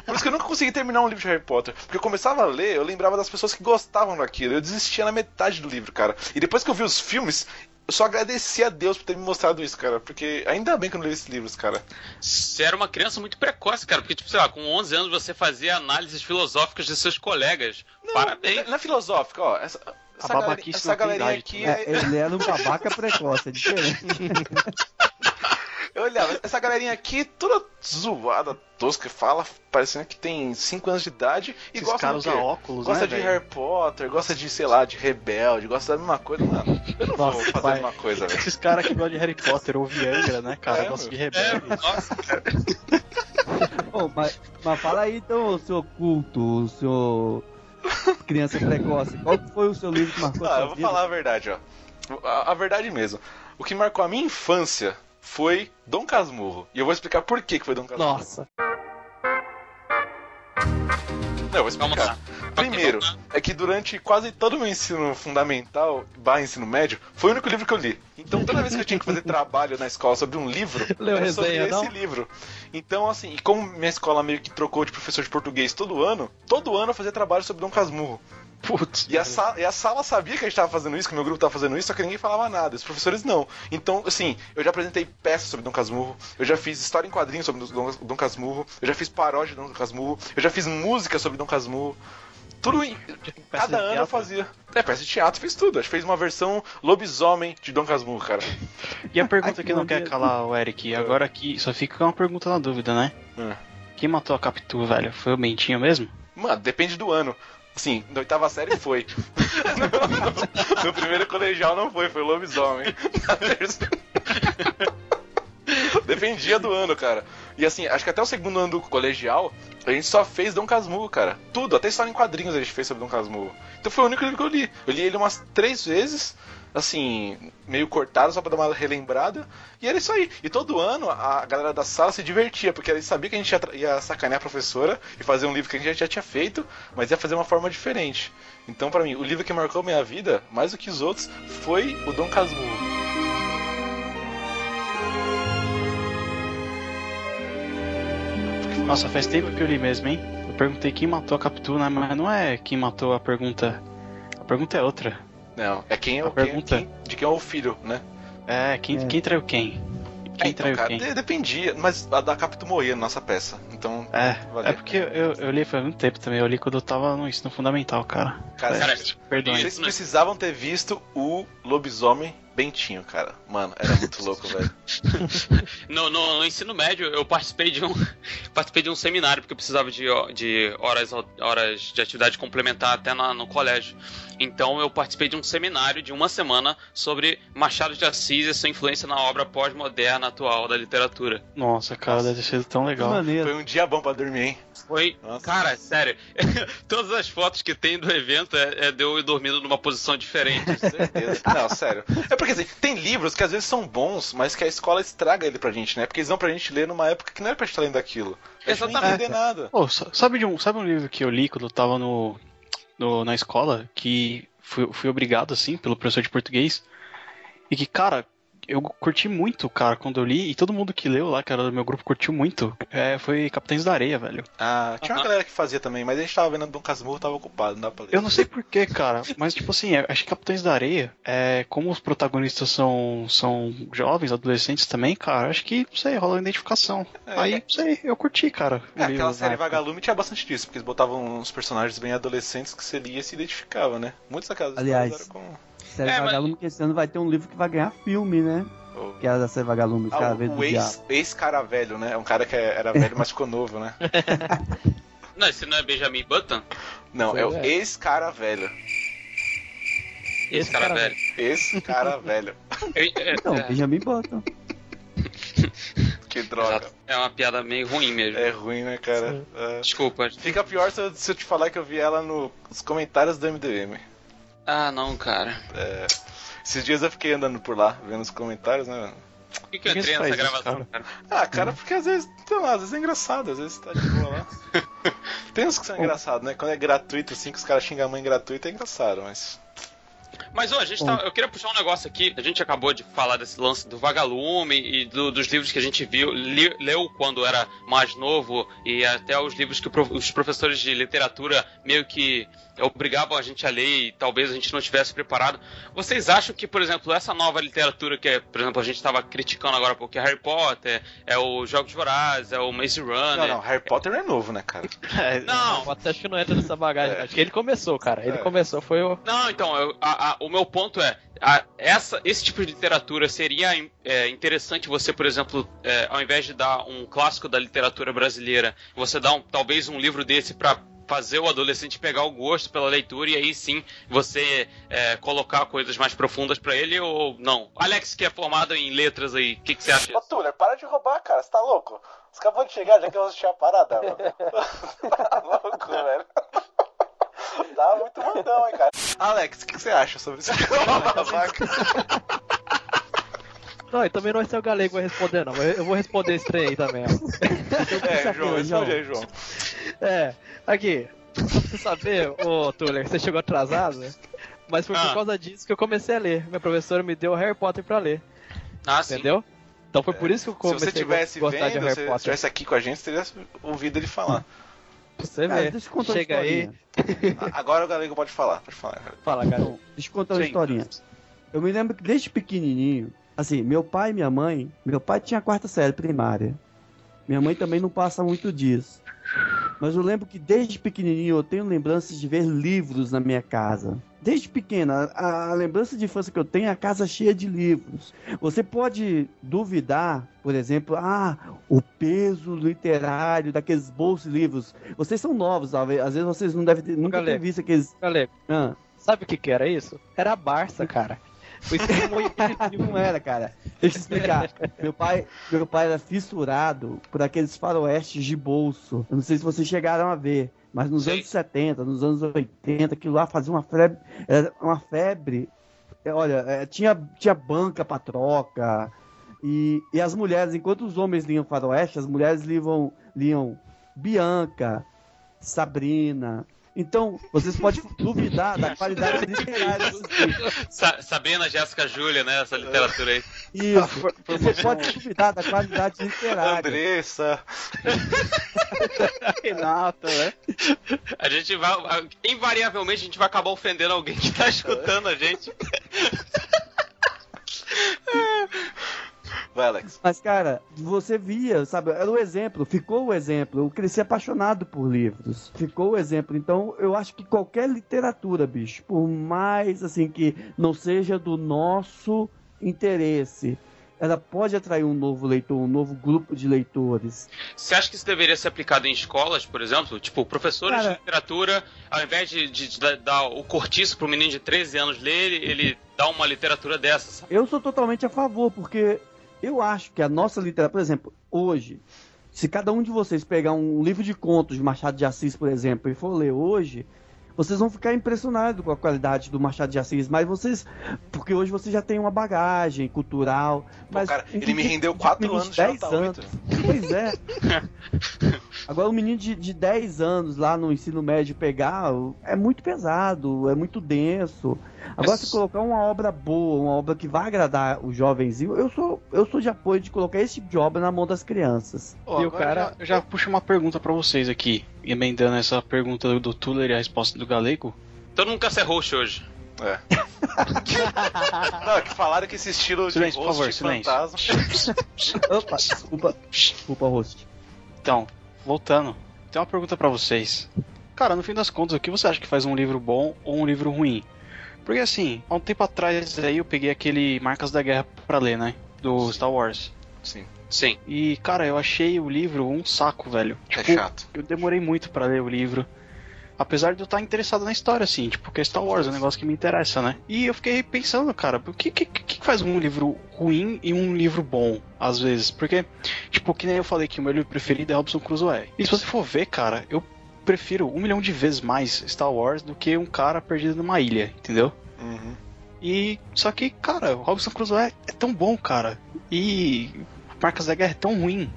Por isso que eu nunca consegui terminar um livro de Harry Potter. Porque eu começava a ler, eu lembrava das pessoas que gostavam daquilo. Eu desistia na metade do livro, cara. E depois que eu vi os filmes, eu só agradeci a Deus por ter me mostrado isso, cara. Porque ainda bem que eu não li esses livros, cara. você era uma criança muito precoce, cara, porque, tipo, sei lá, com 11 anos você fazia análises filosóficas de seus colegas. Parabéns. Na, na filosófica, ó, essa, essa, galera- essa não galerinha idade aqui É, é, ele era um babaca precoce, é diferente. Eu olhava, essa galerinha aqui, toda zoada, tosca, fala, parecendo que tem 5 anos de idade e Esses gosta caras do quê? usam óculos, Gosta né, de velho? Harry Potter, gosta de, sei lá, de Rebelde, gosta da mesma coisa, mano. Eu não vou Nossa, fazer pai. a mesma coisa, velho. Esses caras que gostam de Harry Potter ou Viagra, né, cara? É, gostam de É, rebelde. nossa, cara. Ô, mas, mas fala aí então, o seu culto, o seu criança precoce. Qual foi o seu livro que marcou a Ah, sua eu vou vida? falar a verdade, ó. A, a verdade mesmo. O que marcou a minha infância foi Dom Casmurro. E eu vou explicar por que que foi Dom Casmurro. Nossa. Não, eu vou explicar. Primeiro, lá. é que durante quase todo o meu ensino fundamental, barra ensino médio, foi o único livro que eu li. Então toda vez que eu tinha que fazer trabalho na escola sobre um livro, Leu era sobre resenha, esse não? livro. Então, assim, e como minha escola meio que trocou de professor de português todo ano, todo ano eu fazia trabalho sobre Dom Casmurro. Putz. E a, sa- e a sala sabia que a gente tava fazendo isso, que o meu grupo tava fazendo isso, só que ninguém falava nada. Os professores não. Então, assim, eu já apresentei peças sobre Dom Casmurro, eu já fiz história em quadrinhos sobre Dom, Dom Casmurro, eu já fiz paródia de Dom Casmurro, eu já fiz música sobre Dom Casmurro. Tudo em. Cada ano eu fazia. É, peça de teatro, fez tudo. Acho que fez uma versão lobisomem de Dom Casmurro, cara. E a pergunta Ai, que não que quer calar o Eric, agora aqui só fica uma pergunta na dúvida, né? É. Quem matou a Capitu, velho? Foi o Bentinho mesmo? Mano, depende do ano. Assim, na oitava série foi. no, no- no primeiro colegial não foi, foi lobisomem. Na terceira- Dependia do ano, cara. E assim, acho que até o segundo ano do colegial, a gente só fez Dom Casmurro, cara. Tudo, até história em quadrinhos a gente fez sobre Dom Casmurro. Então foi o único livro que eu li. Eu li ele umas três vezes, assim, meio cortado só pra dar uma relembrada. E era isso aí. E todo ano a galera da sala se divertia, porque eles sabiam que a gente ia, ia sacanear a professora e fazer um livro que a gente já tinha feito, mas ia fazer uma forma diferente. Então, pra mim, o livro que marcou minha vida, mais do que os outros, foi o Dom Casmurro. Nossa, faz tempo que eu li mesmo, hein? Eu perguntei quem matou a Capitu, né? Mas não é quem matou a pergunta. A pergunta é outra. Não, é quem é o quem- pergunta- quem- de quem é o filho, né? É, quem, É. quem traiu quem? Quem É, então, traiu cara, quem? de- dependia, mas a da Capitu morria na nossa peça. Então, É, é porque eu, eu li faz muito tempo também. Eu li quando eu tava no ensino fundamental, cara. cara, Cara, Perdão. vocês precisavam ter visto o lobisomem Bentinho, cara. Mano, era muito louco, velho. No, no, no ensino médio, eu participei de um participei de um seminário porque eu precisava de, de horas, horas de atividade complementar até na- no colégio. Então eu participei de um seminário de uma semana sobre Machado de Assis e sua influência na obra pós-moderna atual da literatura. Nossa, cara, deve ter sido tão legal. Foi um dia bom pra dormir, hein? Foi, Nossa. cara, sério. Todas as fotos que tem do evento é, é de eu dormindo numa posição diferente. Certeza. Não, sério. É porque assim, tem livros que às vezes são bons, mas que a escola estraga ele pra gente, né? Porque eles dão pra gente ler numa época que não era pra gente estar lendo aquilo. A gente não Exatamente. entender nada. Pô, sabe, de um, sabe um livro que eu li quando eu tava no, no- na escola? Que fui, fui obrigado, assim, pelo professor de português. E que, cara, eu curti muito, cara, quando eu li. E todo mundo que leu lá, que era do meu grupo, curtiu muito. É, foi Capitães da Areia, velho. Ah, tinha uma galera que fazia também, mas a gente tava vendo Dom Casmurro, tava ocupado, não dá pra ler. Eu não sei porquê, cara, mas tipo assim, acho que Capitães da Areia, é, como os protagonistas são, são jovens, adolescentes também, cara, acho que, não sei, rola uma identificação. É. Aí, não sei, eu curti, cara. É, livro aquela na série. Vagalume tinha bastante disso, porque eles botavam uns personagens bem adolescentes que você lia e se identificava, né? Muitas daquelas Aliás, histórias eram com... Série É, mas- Vagalume, que esse ano vai ter um livro que vai ganhar filme, né? o- Que é da Série Vagalume, os Ah, caras o, vezes o ex, ex-cara velho, né? É um cara que era velho, mas ficou novo, né? não, esse não é Benjamin Button? Não, é o É. ex-cara velho. Esse cara, velho. Ex-cara velho. Eu- é- Não, é- Benjamin Button. Que droga. É uma piada meio ruim mesmo. É ruim, né, cara? É. Desculpa. Fica pior se eu, se eu te falar que eu vi ela no- nos comentários do MDM. Ah, não, cara. É, esses dias eu fiquei andando por lá, vendo os comentários, né? Por que, que eu entrei nessa isso, gravação, cara? Ah, cara, porque às vezes, sei lá, às vezes é engraçado, às vezes tá de boa lá. Tem uns que são engraçados, né? Quando é gratuito, assim, que os caras xingam a mãe gratuita, é engraçado, mas. Mas ó, a gente tá, eu queria puxar um negócio aqui. A gente acabou de falar desse lance do vagalume e do- dos livros que a gente viu, li- leu quando era mais novo e até os livros que pro- os professores de literatura meio que obrigavam a gente a ler e talvez a gente não estivesse preparado. Vocês acham que, por exemplo, essa nova literatura que, é, por exemplo, a gente estava criticando agora porque é Harry Potter, é o Jogos Vorazes, é o Maze Runner. Não, não, Harry Potter é novo, né, cara? É, Não, Você acha que não entra nessa bagagem? É. Acho que ele começou, cara. Ele É. começou, foi o. Não, então, eu- a- a- o meu ponto é, a- essa, esse tipo de literatura seria é, interessante você, por exemplo, é, ao invés de dar um clássico da literatura brasileira, você dar um, talvez um livro desse pra fazer o adolescente pegar o gosto pela leitura e aí sim você é, colocar coisas mais profundas pra ele ou não? Alex, que é formado em letras aí, o que, que você acha? Ô, Tuller, para de roubar, cara, você tá louco? Você acabou de chegar, já que eu assistir a parada, mano. tá louco, velho. Tá muito mandão, hein, cara. Alex, o que, que você acha sobre isso? Não, e também não é seu galego vai responder, não. Eu eu vou responder esse trem aí também, ó. é, João, responde aí, João. É, aqui. Só pra você saber, ô Tuller, você chegou atrasado, né? Mas foi Ah. por causa disso que eu comecei a ler. Minha professora me deu Harry Potter pra ler, Ah, sim. entendeu? Então foi por isso que eu Se comecei você tivesse a gostar vendo, de Harry se Potter. estivesse aqui com a gente, você teria ouvido ele falar. Você Cara, ver. deixa eu contar Chega uma aí, historinha. Agora o Galego pode falar, pode falar. cara. fala, cara. Deixa eu contar uma Sim. historinha. Eu me lembro que desde pequenininho, assim, meu pai e minha mãe, meu pai tinha a quarta série primária. Minha mãe também não passa muito disso. Mas eu lembro que desde pequenininho eu tenho lembranças de ver livros na minha casa. Desde pequena, a, a lembrança de infância que eu tenho é a casa cheia de livros. Você pode duvidar, por exemplo, ah, o peso literário daqueles bolsos de livros. Vocês são novos, às vezes vocês não devem ter, nunca ter Galego. visto aqueles. Galego, Ah. sabe o que que era isso? Era a Barça, cara. O esquema Não era, cara. Deixa eu explicar. Meu pai, meu pai era fissurado por aqueles faroestes de bolso. Eu não sei se vocês chegaram a ver, mas nos Sei. anos 70, nos anos 80, aquilo lá fazia uma febre. Era uma febre. É, Olha, é, tinha, tinha banca pra troca. E, e as mulheres, enquanto os homens liam faroeste, as mulheres liam, liam Bianca, Sabrina. Então, vocês podem duvidar da qualidade literária desses livros. Sa Sabrina, Jéssica, Júlia, né? Essa literatura aí. Isso. Você pode duvidar da qualidade literária. Andressa. Renata, né? A gente vai. Invariavelmente a gente vai acabar ofendendo alguém que tá escutando a gente. Vai, Alex. Mas, cara, você via, sabe? Era o exemplo, ficou o exemplo. Eu cresci apaixonado por livros. Ficou o exemplo. Então, eu acho que qualquer literatura, bicho, por mais assim que não seja do nosso interesse, ela pode atrair um novo leitor, um novo grupo de leitores. Você acha que isso deveria ser aplicado em escolas, por exemplo? Tipo, professores Cara- de literatura, ao invés de, de- de dar- o cortiço pro menino de 13 anos ler, ele, ele dá uma literatura dessa, sabe? Eu sou totalmente a favor, porque eu acho que a nossa literatura, por exemplo, hoje, se cada um de vocês pegar um livro de contos de Machado de Assis, por exemplo, e for ler hoje, vocês vão ficar impressionados com a qualidade do Machado de Assis, mas vocês. Porque hoje você já tem uma bagagem cultural. Mas cara, em- ele me rendeu em quatro meninos anos de de 10 nota anos. Pois é. Agora, um menino de, de 10 anos lá no ensino médio pegar é muito pesado, é muito denso. Agora, Mas- se colocar uma obra boa, uma obra que vai agradar o jovenzinho, eu sou, eu sou de apoio de colocar esse tipo de obra na mão das crianças. E o cara- já, já puxo uma pergunta pra vocês aqui, emendando essa pergunta do, do Tuller e a resposta do Galego. Todo mundo quer ser host hoje. É. Não, é que falaram que esse estilo de Silêncio, por host favor, silêncio. fantasma. Opa, desculpa, desculpa, host. Então, voltando, tem uma pergunta pra vocês. Cara, no fim das contas, o que você acha que faz um livro bom ou um livro ruim? Porque assim, há um tempo atrás aí eu peguei aquele Marcas da Guerra pra ler, né? Do Star Wars. Sim, Sim. E, cara, eu achei o livro um saco, velho. é Tipo, chato. eu demorei muito pra ler o livro. Apesar de eu estar interessado na história, assim, tipo, porque Star Wars é um negócio que me interessa, né? E eu fiquei pensando, cara, o que, que, que faz um livro ruim e um livro bom, às vezes? Porque, tipo, que nem eu falei que o meu livro preferido é Robson Crusoe. E se você for ver, cara, eu prefiro um milhão de vezes mais Star Wars do que um cara perdido numa ilha, entendeu? Uhum. E só que, cara, o Robson Crusoe é tão bom, cara. E Marcas da Guerra é tão ruim.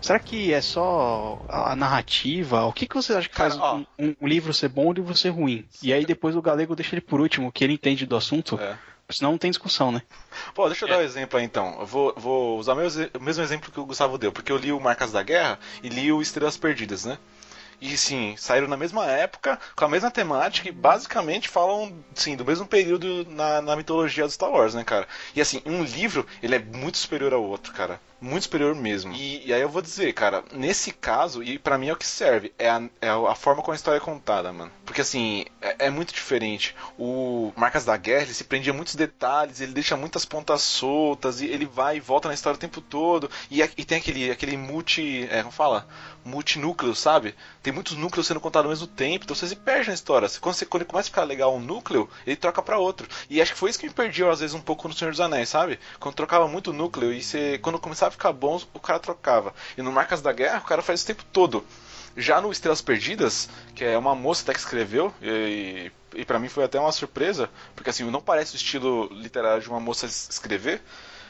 Será que é só a narrativa? O que, que você acha que Cara, faz ó. um, um- um livro ser bom e um livro ser ruim? E aí depois o galego deixa ele por último, que ele entende do assunto. É. Senão não tem discussão, né? Pô, deixa eu dar um exemplo aí então. Eu vou, vou usar o mesmo exemplo que o Gustavo deu, porque eu li o Marcas da Guerra e li o Estrelas Perdidas, né? E sim, saíram na mesma época, com a mesma temática e basicamente falam, sim, do mesmo período na, na mitologia do Star Wars, né, cara? E assim, um livro, ele é muito superior ao outro, cara. Muito superior mesmo. E, e aí eu vou dizer, cara, nesse caso, e pra mim é o que serve, é a, é a forma como a história é contada, mano. Porque assim, é, é muito diferente. O Marcas da Guerra, ele se prende a muitos detalhes, ele deixa muitas pontas soltas, e ele vai e volta na história o tempo todo. E, e tem aquele, aquele multi. É, como fala? Multinúcleo, sabe? Tem muitos núcleos sendo contados ao mesmo tempo, então você se perde na história. Quando, você, quando ele começa a ficar legal um núcleo, ele troca pra outro. E acho que foi isso que me perdi às vezes um pouco no Senhor dos Anéis, sabe? Quando trocava muito núcleo e você, quando começava ficar bom, o cara trocava. E no Marcas da Guerra, o cara faz o tempo todo. Já no Estrelas Perdidas, que é uma moça até que escreveu, e, e para mim foi até uma surpresa, porque assim, não parece o estilo literário de uma moça es- escrever,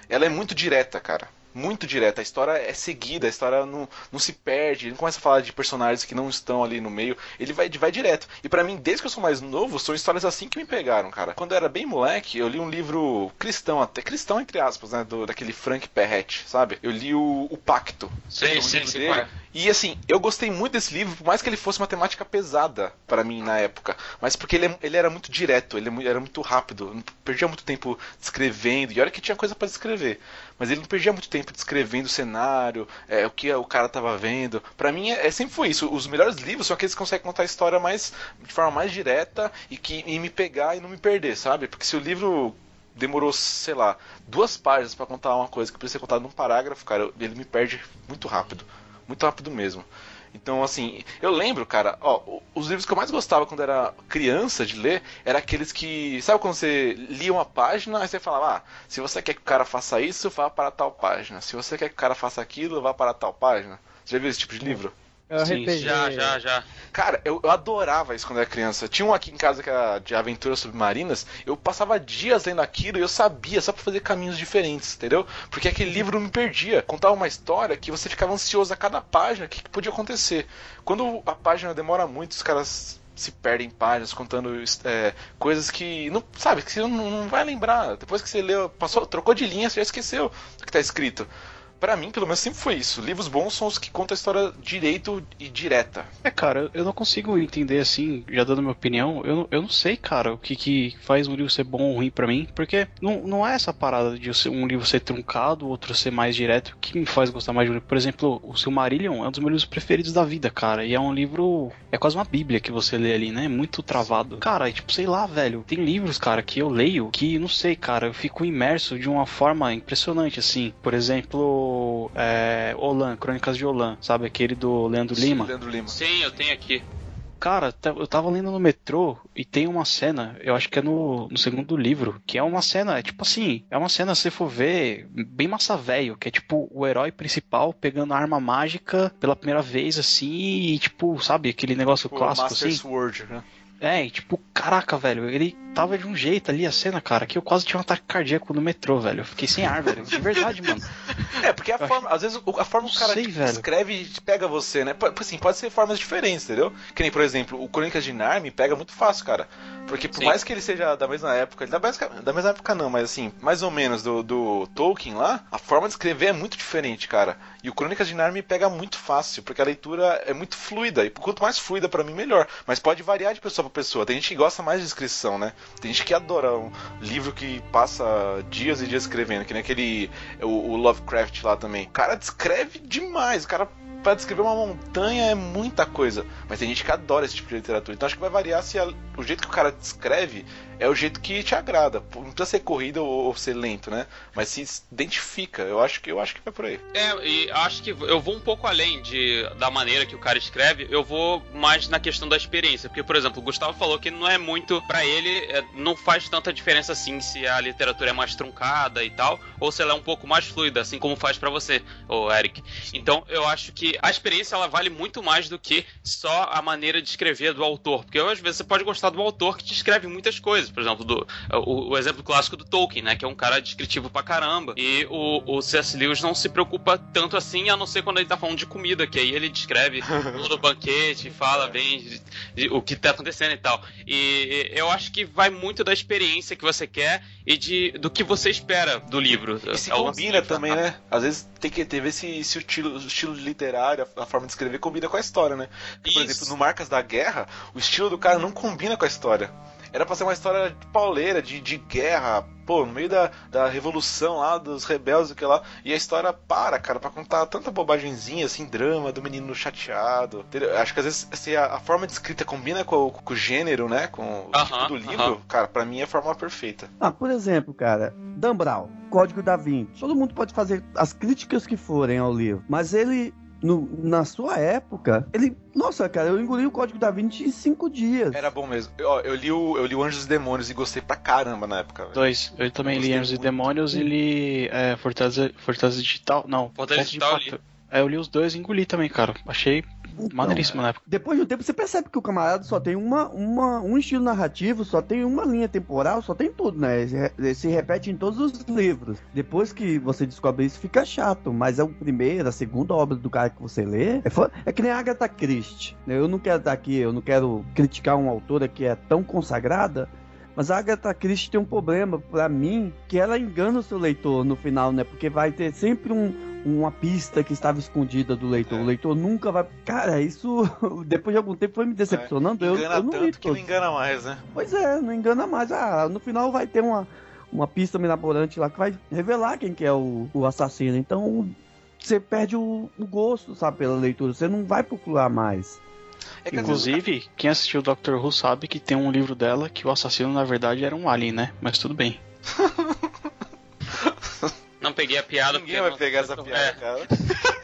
ela é muito direta, cara. Muito direta. A história é seguida, a história não, não se perde. Ele não começa a falar de personagens que não estão ali no meio. Ele vai, vai direto. E pra mim, desde que eu sou mais novo, são histórias assim que me pegaram, cara. Quando eu era bem moleque, eu li um livro cristão, até cristão entre aspas, né? Do, daquele Frank Perret, sabe? Eu li o, o Pacto. Sei dele. qual é. E assim, eu gostei muito desse livro, por mais que ele fosse uma temática pesada pra mim na época. Mas porque ele, é- ele era muito direto, ele é era muito rápido. Não perdia muito tempo descrevendo. E olha que tinha coisa pra descrever. Mas ele não perdia muito tempo descrevendo o cenário, é, o que o cara tava vendo. Pra mim, é, é- sempre foi isso. Os melhores livros são aqueles que conseguem contar a história mais, de forma mais direta e, que, e me pegar e não me perder, sabe? Porque se o livro demorou, sei lá, duas páginas pra contar uma coisa que precisa ser contada num parágrafo, cara, ele me perde muito rápido. Muito rápido mesmo. Então, assim, eu lembro, cara, ó, os livros que eu mais gostava quando era criança de ler era aqueles que. Sabe quando você lia uma página, aí você falava, ah, se você quer que o cara faça isso, vá para tal página. Se você quer que o cara faça aquilo, vá para tal página. Você já viu esse tipo de livro? É Sim, RPG. Já, já, já. Cara, eu, eu adorava isso quando era criança. Tinha um aqui em casa que era de aventuras submarinas. Eu passava dias lendo aquilo e eu sabia, só pra fazer caminhos diferentes, entendeu? Porque aquele livro me perdia. Contava uma história que você ficava ansioso a cada página, o que, que podia acontecer. Quando a página demora muito, os caras se perdem em páginas contando é, coisas que não sabe que você não, não vai lembrar depois que você leu passou trocou de linha você já esqueceu o que tá escrito Pra mim pelo menos sempre foi isso livros bons são os que contam a história direito e direta É, cara, eu não consigo entender assim, já dando minha opinião, eu, não- eu não sei, cara, o que, que faz um livro ser bom ou ruim pra mim, porque não, não é essa parada de um livro ser truncado, outro ser mais direto, que me faz gostar mais de um livro. Por exemplo, o Silmarillion é um dos meus livros preferidos da vida, cara, e é um livro, é quase uma bíblia que você lê ali, né, muito travado. Cara, e tipo, sei lá, velho, tem livros, cara, que eu leio que, não sei, cara, eu fico imerso de uma forma impressionante, assim. Por exemplo, é, Olan, Crônicas de Olan, sabe, aquele do Leandro Lima. Leandro Lima Sim, eu tenho aqui. Cara, tá- eu tava lendo no metrô e tem uma cena, eu acho que é no, no segundo livro, que é uma cena, é tipo assim, é uma cena, se você for ver, bem massa velho, que é tipo o herói principal pegando a arma mágica pela primeira vez, assim, e tipo, sabe, aquele negócio Tipo, clássico, Master assim. Sword né? É, e tipo, caraca, velho, ele tava de um jeito ali a cena, cara, que eu quase tinha um ataque cardíaco no metrô, velho. Eu fiquei sem ar, velho. De verdade, mano. É, porque a Eu forma, às vezes a forma que o cara sei, tipo, escreve pega você, né? Assim, pode ser formas diferentes, entendeu? Que nem, por exemplo, o Crônicas de Narnia pega muito fácil, cara. Porque por Sim. mais que ele seja da mesma época, da mesma, da mesma época não, mas assim, mais ou menos do, do Tolkien lá, a forma de escrever é muito diferente, cara. E o Crônicas de Narnia me pega muito fácil, porque a leitura é muito fluida, e quanto mais fluida pra mim, melhor. Mas pode variar de pessoa pra pessoa. Tem gente que gosta mais de descrição, né? Tem gente que adora um livro que passa dias e dias escrevendo, que nem aquele o, o Lovecraft lá também. O cara descreve demais, o cara pra descrever uma montanha é muita coisa. Mas tem gente que adora esse tipo de literatura. Então acho que vai variar se a- o jeito que o cara descreve é o jeito que te agrada. Não precisa ser corrida ou, ou ser lento, né? Mas se identifica. Eu acho que eu acho que vai por aí. É, e acho que eu vou um pouco além de, da maneira que o cara escreve, eu vou mais na questão da experiência. Porque, por exemplo, o Gustavo falou que não é muito, pra ele, é, não faz tanta diferença assim se a literatura é mais truncada e tal, ou se ela é um pouco mais fluida, assim como faz pra você, ô Eric. Então, eu acho que a experiência ela vale muito mais do que só a maneira de escrever do autor. Porque às vezes você pode gostar do autor que te escreve muitas coisas. Por exemplo, do, o, o exemplo clássico do Tolkien, né? Que é um cara descritivo pra caramba. E o, o C.S. Lewis não se preocupa tanto assim, a não ser quando ele tá falando de comida, que aí ele descreve todo o banquete, fala bem de- de- o que tá acontecendo e tal. E eu acho que vai muito da experiência que você quer e de, do que você espera do livro. E se É combina também, né? Às vezes tem que ter ver se, se o, estilo, o estilo literário, a, a forma de escrever combina com a história, né? Porque, por Isso. exemplo, no Marcas da Guerra, o estilo do cara não combina com a história. Era pra ser uma história de pauleira, de, de guerra, pô, no meio da, da revolução lá, dos rebeldes e que lá. E a história para, cara, pra contar tanta bobagenzinha, assim, drama do menino chateado. entendeu? Acho que às vezes se a, a forma de escrita combina com, o- com o gênero, né? Com o Aham, tipo do livro, aham. cara, pra mim é a forma perfeita. Ah, por exemplo, cara, Dan Brown, Código da Vinci. Todo mundo pode fazer as críticas que forem ao livro, mas ele, no- na sua época, ele. Nossa, cara, eu engoli o Código da Vinci em cinco dias. Era bom mesmo. Eu, ó, eu li o, eu li o Anjos e Demônios e gostei pra caramba na época. velho. Dois. Eu também li Gostei Anjos e muito. Demônios e li é, Fortaleza, Fortaleza Digital. Não, Fortaleza de Digital eu li. Impacto. É, eu li os dois e engoli também, cara. Achei maneiríssimo na época. Depois de um tempo você percebe que o camarada só tem uma, uma, um estilo narrativo, só tem uma linha temporal, só tem tudo, né? Ele, se repete em todos os livros. Depois que você descobre isso, fica chato. Mas é o primeiro, a segunda obra do cara que você lê. É, é que nem a Agatha Christie. né? Eu não quero estar aqui, eu não quero criticar uma autora que é tão consagrada. Mas a Agatha Christie tem um problema, pra mim, que ela engana o seu leitor no final, né? Porque vai ter sempre um, uma pista que estava escondida do leitor. É. O leitor nunca vai. Cara, isso depois de algum tempo foi me decepcionando. eu, Engana eu não li tanto que não engana mais, né? Pois é, não engana mais. Ah, no final vai ter uma, uma pista mirabolante lá que vai revelar quem que é o, o assassino. Então você perde o, o gosto, sabe, pela leitura. Você não vai procurar mais. É que às vezes- Inclusive, quem assistiu Doctor Who sabe que tem um livro dela que o assassino na verdade era um alien, né? Mas tudo bem. Não peguei a piada Ninguém porque vai não- pegar essa piada, É, cara.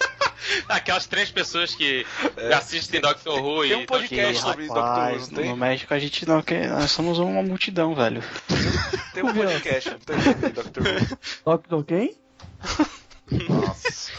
aquelas três pessoas que assistem Doctor Who Tem e um podcast sobre Doctor Who, tem? no México a gente não quer, nós somos uma multidão, velho. Tem um podcast, não tem sobre Doctor Who. Doctor quem? Nossa.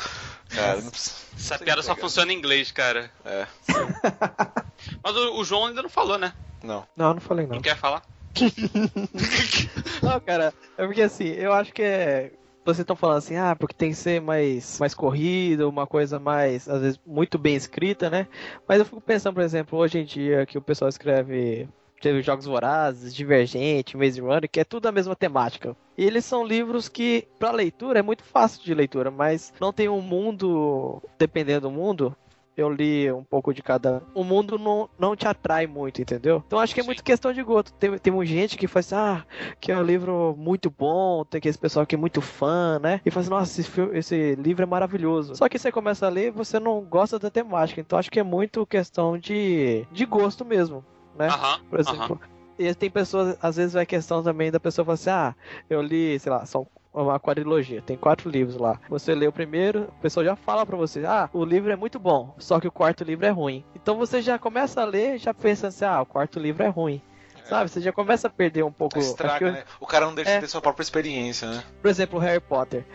Cara, não precisa. Essa piada só funciona em inglês, cara. É. Mas o, o João ainda não falou, né? Não. Não, não falei não. Não quer falar? Não, cara, é porque assim, eu acho que é. Vocês estão falando assim, ah, porque tem que ser mais, mais corrido, uma coisa mais, às vezes, muito bem escrita, né? Mas eu fico pensando, por exemplo, hoje em dia que o pessoal escreve. Teve Jogos Vorazes, Divergente, Maze Runner, que é tudo a mesma temática. E eles são livros que, pra leitura, é muito fácil de leitura, mas não tem um mundo, dependendo do mundo, eu li um pouco de cada. O mundo não, não te atrai muito, entendeu? Então acho que é muito questão de gosto. Tem, tem muita gente que faz assim, ah, que é um livro muito bom, tem aquele pessoal que é muito fã, né? E faz assim, nossa, esse, esse livro é maravilhoso. Só que você começa a ler e você não gosta da temática. Então acho que é muito questão de, de gosto mesmo, né? Aham. Por exemplo. E tem pessoas, às vezes vai questão também da pessoa falar assim, ah, eu li, sei lá, são uma quadrilogia, tem quatro livros lá. Você lê o primeiro, a pessoa já fala pra você, ah, o livro é muito bom, só que o quarto livro é ruim. Então você já começa a ler, já pensa assim, ah, o quarto livro é ruim. Sabe? Você já começa a perder um pouco. Estraga, eu- né? O cara não deixa É. de ter sua própria experiência, né? Por exemplo, Harry Potter.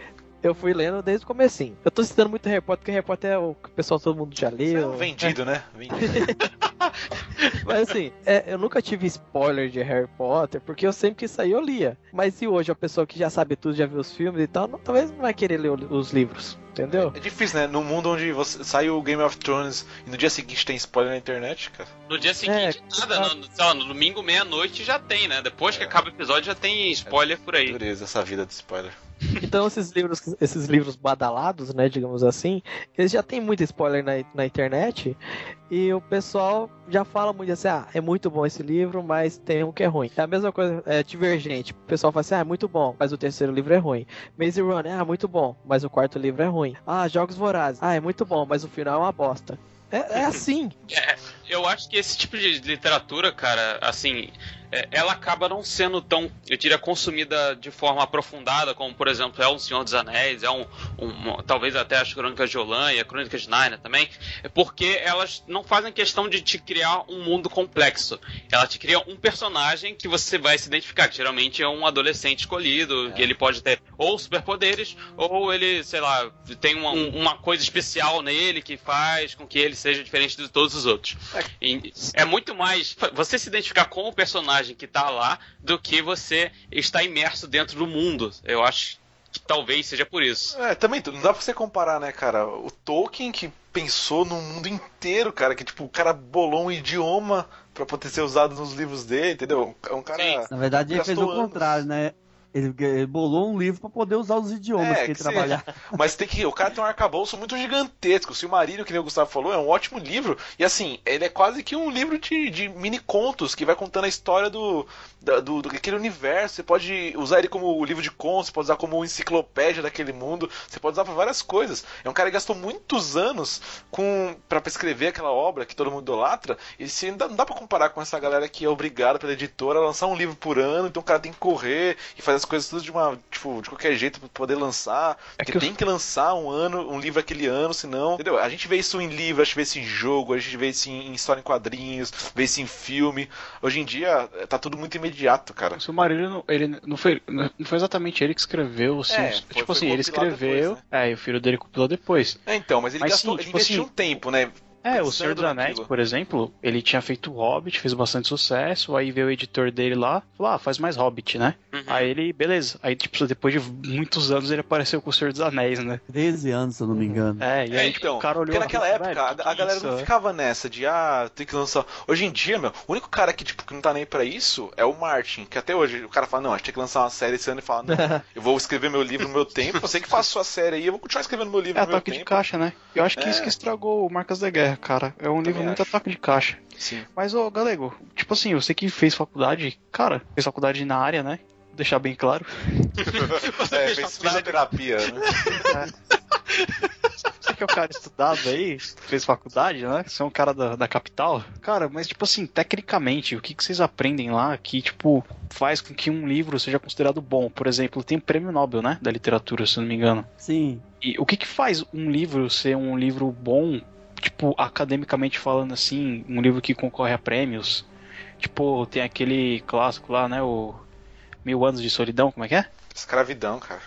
Eu fui lendo desde o comecinho. Eu tô citando muito Harry Potter, porque Harry Potter é o que o pessoal todo mundo já Isso é leu. um vendido, né? Vendido. Mas assim, é, eu nunca tive spoiler de Harry Potter, porque eu sempre que saía eu lia. Mas e hoje a pessoa que já sabe tudo, já viu os filmes e tal, não- talvez não vai querer ler os livros, entendeu? É difícil, né? No mundo onde você sai o Game of Thrones e no dia seguinte tem spoiler na internet, cara. No dia seguinte, nada. No, no- sei lá, no domingo, meia-noite já tem, né? Depois que acaba o episódio já tem spoiler por aí. Dureza essa vida de spoiler. Então esses livros, esses livros badalados, né, digamos assim, eles já tem muito spoiler na, na internet e o pessoal já fala muito assim, ah, é muito bom esse livro, mas tem um que é ruim. É a mesma coisa, é divergente. O pessoal fala assim, ah, é muito bom, mas o terceiro livro é ruim. Maze Runner, ah, muito bom, mas o quarto livro é ruim. Ah, Jogos Vorazes, ah, é muito bom, mas o final é uma bosta. É, é assim. É, eu acho que esse tipo de literatura, cara, assim, é, ela acaba não sendo tão, eu diria, consumida de forma aprofundada, como, por exemplo, é um Senhor dos Anéis, é um, um- talvez até as Crônicas de Olan e a Crônicas de Narnia também, é porque elas não fazem questão de te criar um mundo complexo. Ela te cria um personagem que você vai se identificar, que geralmente é um adolescente escolhido, que ele pode ter ou superpoderes, ou ele, sei lá, tem uma, um- uma coisa especial nele que faz com que ele seja diferente de todos os outros. E é muito mais você se identificar com o personagem que tá lá do que você estar imerso dentro do mundo. Eu acho que talvez seja por isso. É, também não dá pra você comparar, né, cara? O Tolkien que pensou no mundo inteiro, cara, que tipo, o cara bolou um idioma pra poder ser usado nos livros dele, entendeu? É um cara. Sim. Na verdade, ele fez o contrário, né? Ele, bolou um livro pra poder usar os idiomas É, que ele trabalhar. Mas tem que. O cara tem um arcabouço muito gigantesco. O Silmarillion, que nem o Gustavo falou, é um ótimo livro. E assim, ele é quase que um livro de, de mini contos que vai contando a história do, da- do, do aquele universo. Você pode usar ele como livro de contos, você pode usar como enciclopédia daquele mundo, você pode usar pra várias coisas. É um cara que gastou muitos anos com para escrever aquela obra que todo mundo idolatra. E se, não, dá, não dá pra comparar com essa galera que é obrigada pela editora a lançar um livro por ano, então o cara tem que correr e fazer as coisas tudo de uma, tipo, de qualquer jeito pra poder lançar. É Porque que tem que lançar um ano, um livro aquele ano, senão. Entendeu? A gente vê isso em livro, a gente vê isso em jogo, a gente vê isso em, em história em quadrinhos, vê isso em filme. Hoje em dia tá tudo muito imediato, cara. O Silmarillion, não- ele não foi, não foi exatamente ele que escreveu, assim, É, os- foi- tipo foi assim, ele escreveu, depois, é, e o filho dele compilou depois. É, então, mas ele Mas gastou, sim, ele tipo investiu assim- um tempo, né? É, o Senhor dos Anéis, por exemplo, ele tinha feito o Hobbit, fez bastante sucesso, aí veio o editor dele lá, falou, ah, faz mais Hobbit, né? Uhum. Aí ele, beleza. Aí, tipo, depois de muitos anos ele apareceu com o Senhor dos Anéis, né? 13 anos, se eu não me engano. É, e É, aí, tipo, então, o cara olhou porque e naquela época "Velho, a, a galera isso, não é?" ficava nessa de ah, tem que lançar. Hoje em dia, meu, o único cara que tipo que não tá nem pra isso é o Martin, que até hoje o cara fala, não, a gente tem que lançar uma série esse ano e fala, não, eu vou escrever meu livro no meu tempo, você que faz sua série aí, eu vou continuar escrevendo meu livro É no meu ataque de tempo. caixa, né? Eu acho que É. isso que estragou o Marcas da Guerra, cara. É um livro muito acho. ataque de caixa. Sim. Mas, ô, Galego, tipo assim, você que fez faculdade, cara, fez faculdade na área, né? Vou deixar bem claro. É, fez fisioterapia, né? Você que é um cara estudado aí, fez faculdade, né? Você é um cara da, da capital. Cara, mas tipo assim, tecnicamente, o que, que vocês aprendem lá que, tipo, faz com que um livro seja considerado bom? Por exemplo, tem o prêmio Nobel, né? Da literatura, se eu não me engano. Sim. E o que, que faz um livro ser um livro bom, tipo, academicamente falando assim, um livro que concorre a prêmios? Tipo, tem aquele clássico lá, né? O Mil Anos de Solidão, como é que é? Escravidão, cara.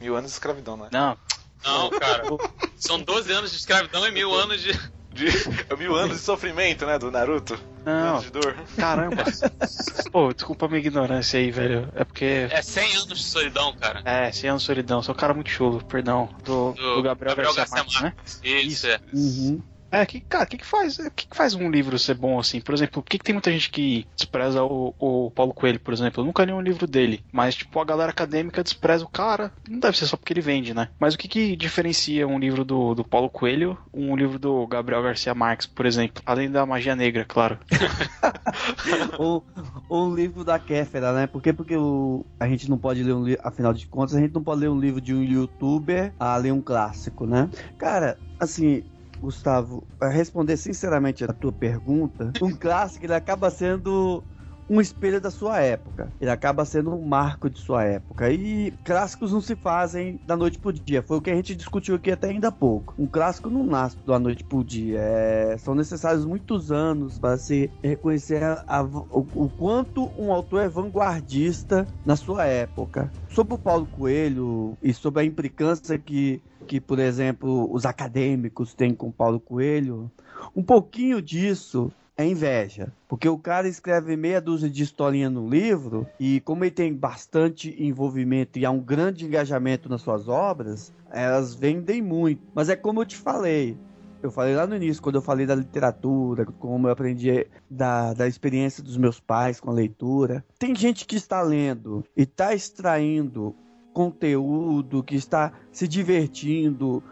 Mil anos de escravidão, né? Não, Não, cara. São 12 anos de escravidão e mil anos de. De, mil anos de sofrimento, né? Do Naruto. Não, anos de dor. caramba. Pô, desculpa a minha ignorância aí, velho. É porque. É 100 anos de solidão, cara. É, 100 anos de solidão. Sou um cara muito chulo, perdão. Do, do, Gabriel, Garcia, Marques, né? Isso, é. Uhum. É, que, cara, o que, que faz? O que, que faz um livro ser bom assim? Por exemplo, por que, que tem muita gente que despreza o, o Paulo Coelho, por exemplo? Eu nunca li um livro dele, mas tipo, a galera acadêmica despreza o cara. Não deve ser só porque ele vende, né? Mas o que, que diferencia um livro do, do Paulo Coelho, um livro do Gabriel Garcia Marques, por exemplo? Além da magia negra, claro. ou, ou um livro da Kéfera, né? Por que porque o, a gente não pode ler um livro, afinal de contas, a gente não pode ler um livro de um youtuber a ler um clássico, né? Cara, assim, Gustavo, para responder sinceramente a tua pergunta, um clássico ele acaba sendo um espelho da sua época. Ele acaba sendo um marco de sua época. E clássicos não se fazem da noite pro dia. Foi o que a gente discutiu aqui até ainda há pouco. Um clássico não nasce da noite pro dia. É, São necessários muitos anos para se reconhecer a- o, o quanto um autor é vanguardista na sua época. Sobre o Paulo Coelho e sobre a implicância que, que por exemplo, os acadêmicos têm com Paulo Coelho, um pouquinho disso é inveja. Porque o cara escreve meia dúzia de historinha no livro, e como ele tem bastante envolvimento e há um grande engajamento nas suas obras, elas vendem muito. Mas é como eu te falei. Eu falei lá no início, quando eu falei da literatura, como eu aprendi da, da experiência dos meus pais com a leitura. Tem gente que está lendo e está extraindo conteúdo, que está se divertindo,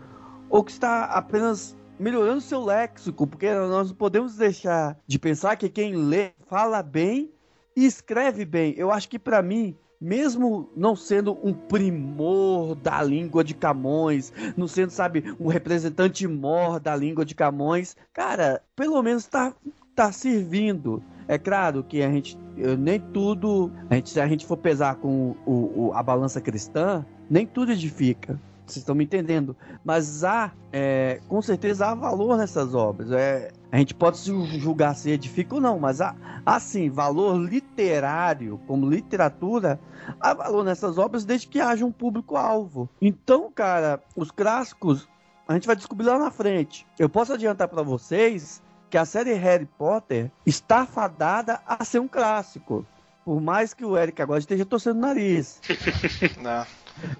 ou que está apenas melhorando seu léxico, porque nós não podemos deixar de pensar que quem lê fala bem e escreve bem. Eu acho que para mim, mesmo não sendo um primor da língua de Camões, não sendo, sabe, um representante mor da língua de Camões, cara, pelo menos tá tá servindo. É claro que a gente nem tudo, a gente, se a gente for pesar com o, o- a balança cristã, nem tudo edifica. Vocês estão me entendendo? Mas há, é, com certeza, há valor nessas obras. É, a gente pode se julgar se edifica ou não, mas há, há sim valor literário, como literatura, há valor nessas obras desde que haja um público-alvo. Então, cara, os clássicos a gente vai descobrir lá na frente. Eu posso adiantar para vocês que a série Harry Potter está fadada a ser um clássico. Por mais que o Eric agora esteja torcendo o nariz. Não.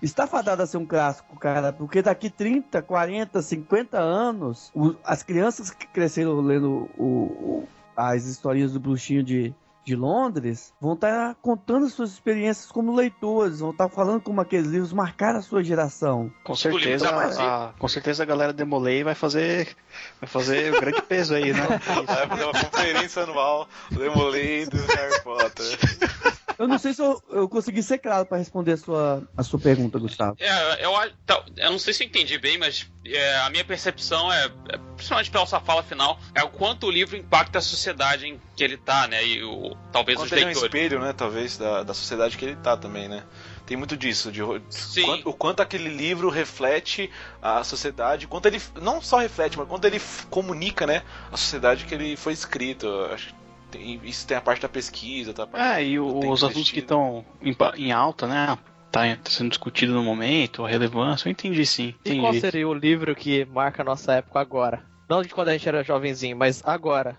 Está fadado a ser um clássico, cara, porque daqui 30, 40, 50 anos, o- as crianças que cresceram lendo o- o- as historinhas do bruxinho de, de Londres vão estar contando suas experiências como leitores, vão estar falando como aqueles livros marcaram a sua geração. Com certeza, Marzi. a, com certeza a galera Demolei vai fazer, vai fazer o grande peso aí, né? Vai fazer uma conferência anual demolindo Harry Potter. Eu não sei se eu, eu consegui ser claro para responder a sua, a sua pergunta, Gustavo. É, eu, acho- tá, eu não sei se eu entendi bem, mas é, a minha percepção é, é, principalmente pela sua fala final, é o quanto o livro impacta a sociedade em que ele tá, né? E o, talvez os Quanto ele é um leitores. espelho, né, talvez, da, da sociedade que ele tá também, né? Tem muito disso, de, quanto- o quanto aquele livro reflete a sociedade, quanto ele não só reflete, mas quanto ele comunica, né, a sociedade que ele foi escrito. Eu Acho que tem- isso tem a parte da pesquisa, tá? É, e os assuntos que estão em, em alta, né? Tá, tá sendo discutido no momento, a relevância, eu entendi sim. E qual Entendi. seria o livro que marca a nossa época agora? Não de quando a gente era jovenzinho, mas agora.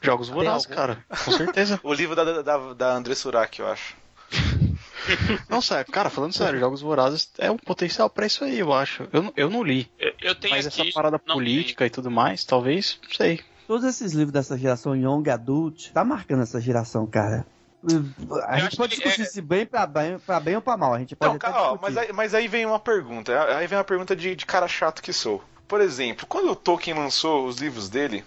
Jogos Vorazes, cara. Com certeza. O livro da, da, da André Surak, eu acho. Não, sério, cara, falando sério, Jogos Vorazes é um potencial pra isso aí, eu acho. Eu, não- eu não li. Eu, eu tenho Mas aqui. essa parada política e tudo mais, talvez, não sei. Todos esses livros dessa geração Young Adult tá marcando essa geração, cara. A Eu gente pode que discutir é- se bem pra, bem pra bem ou pra mal. A gente pode Não, cara, ó, mas, aí, mas aí vem uma pergunta. Aí vem uma pergunta de, de cara chato que sou. Por exemplo, quando o Tolkien lançou os livros dele,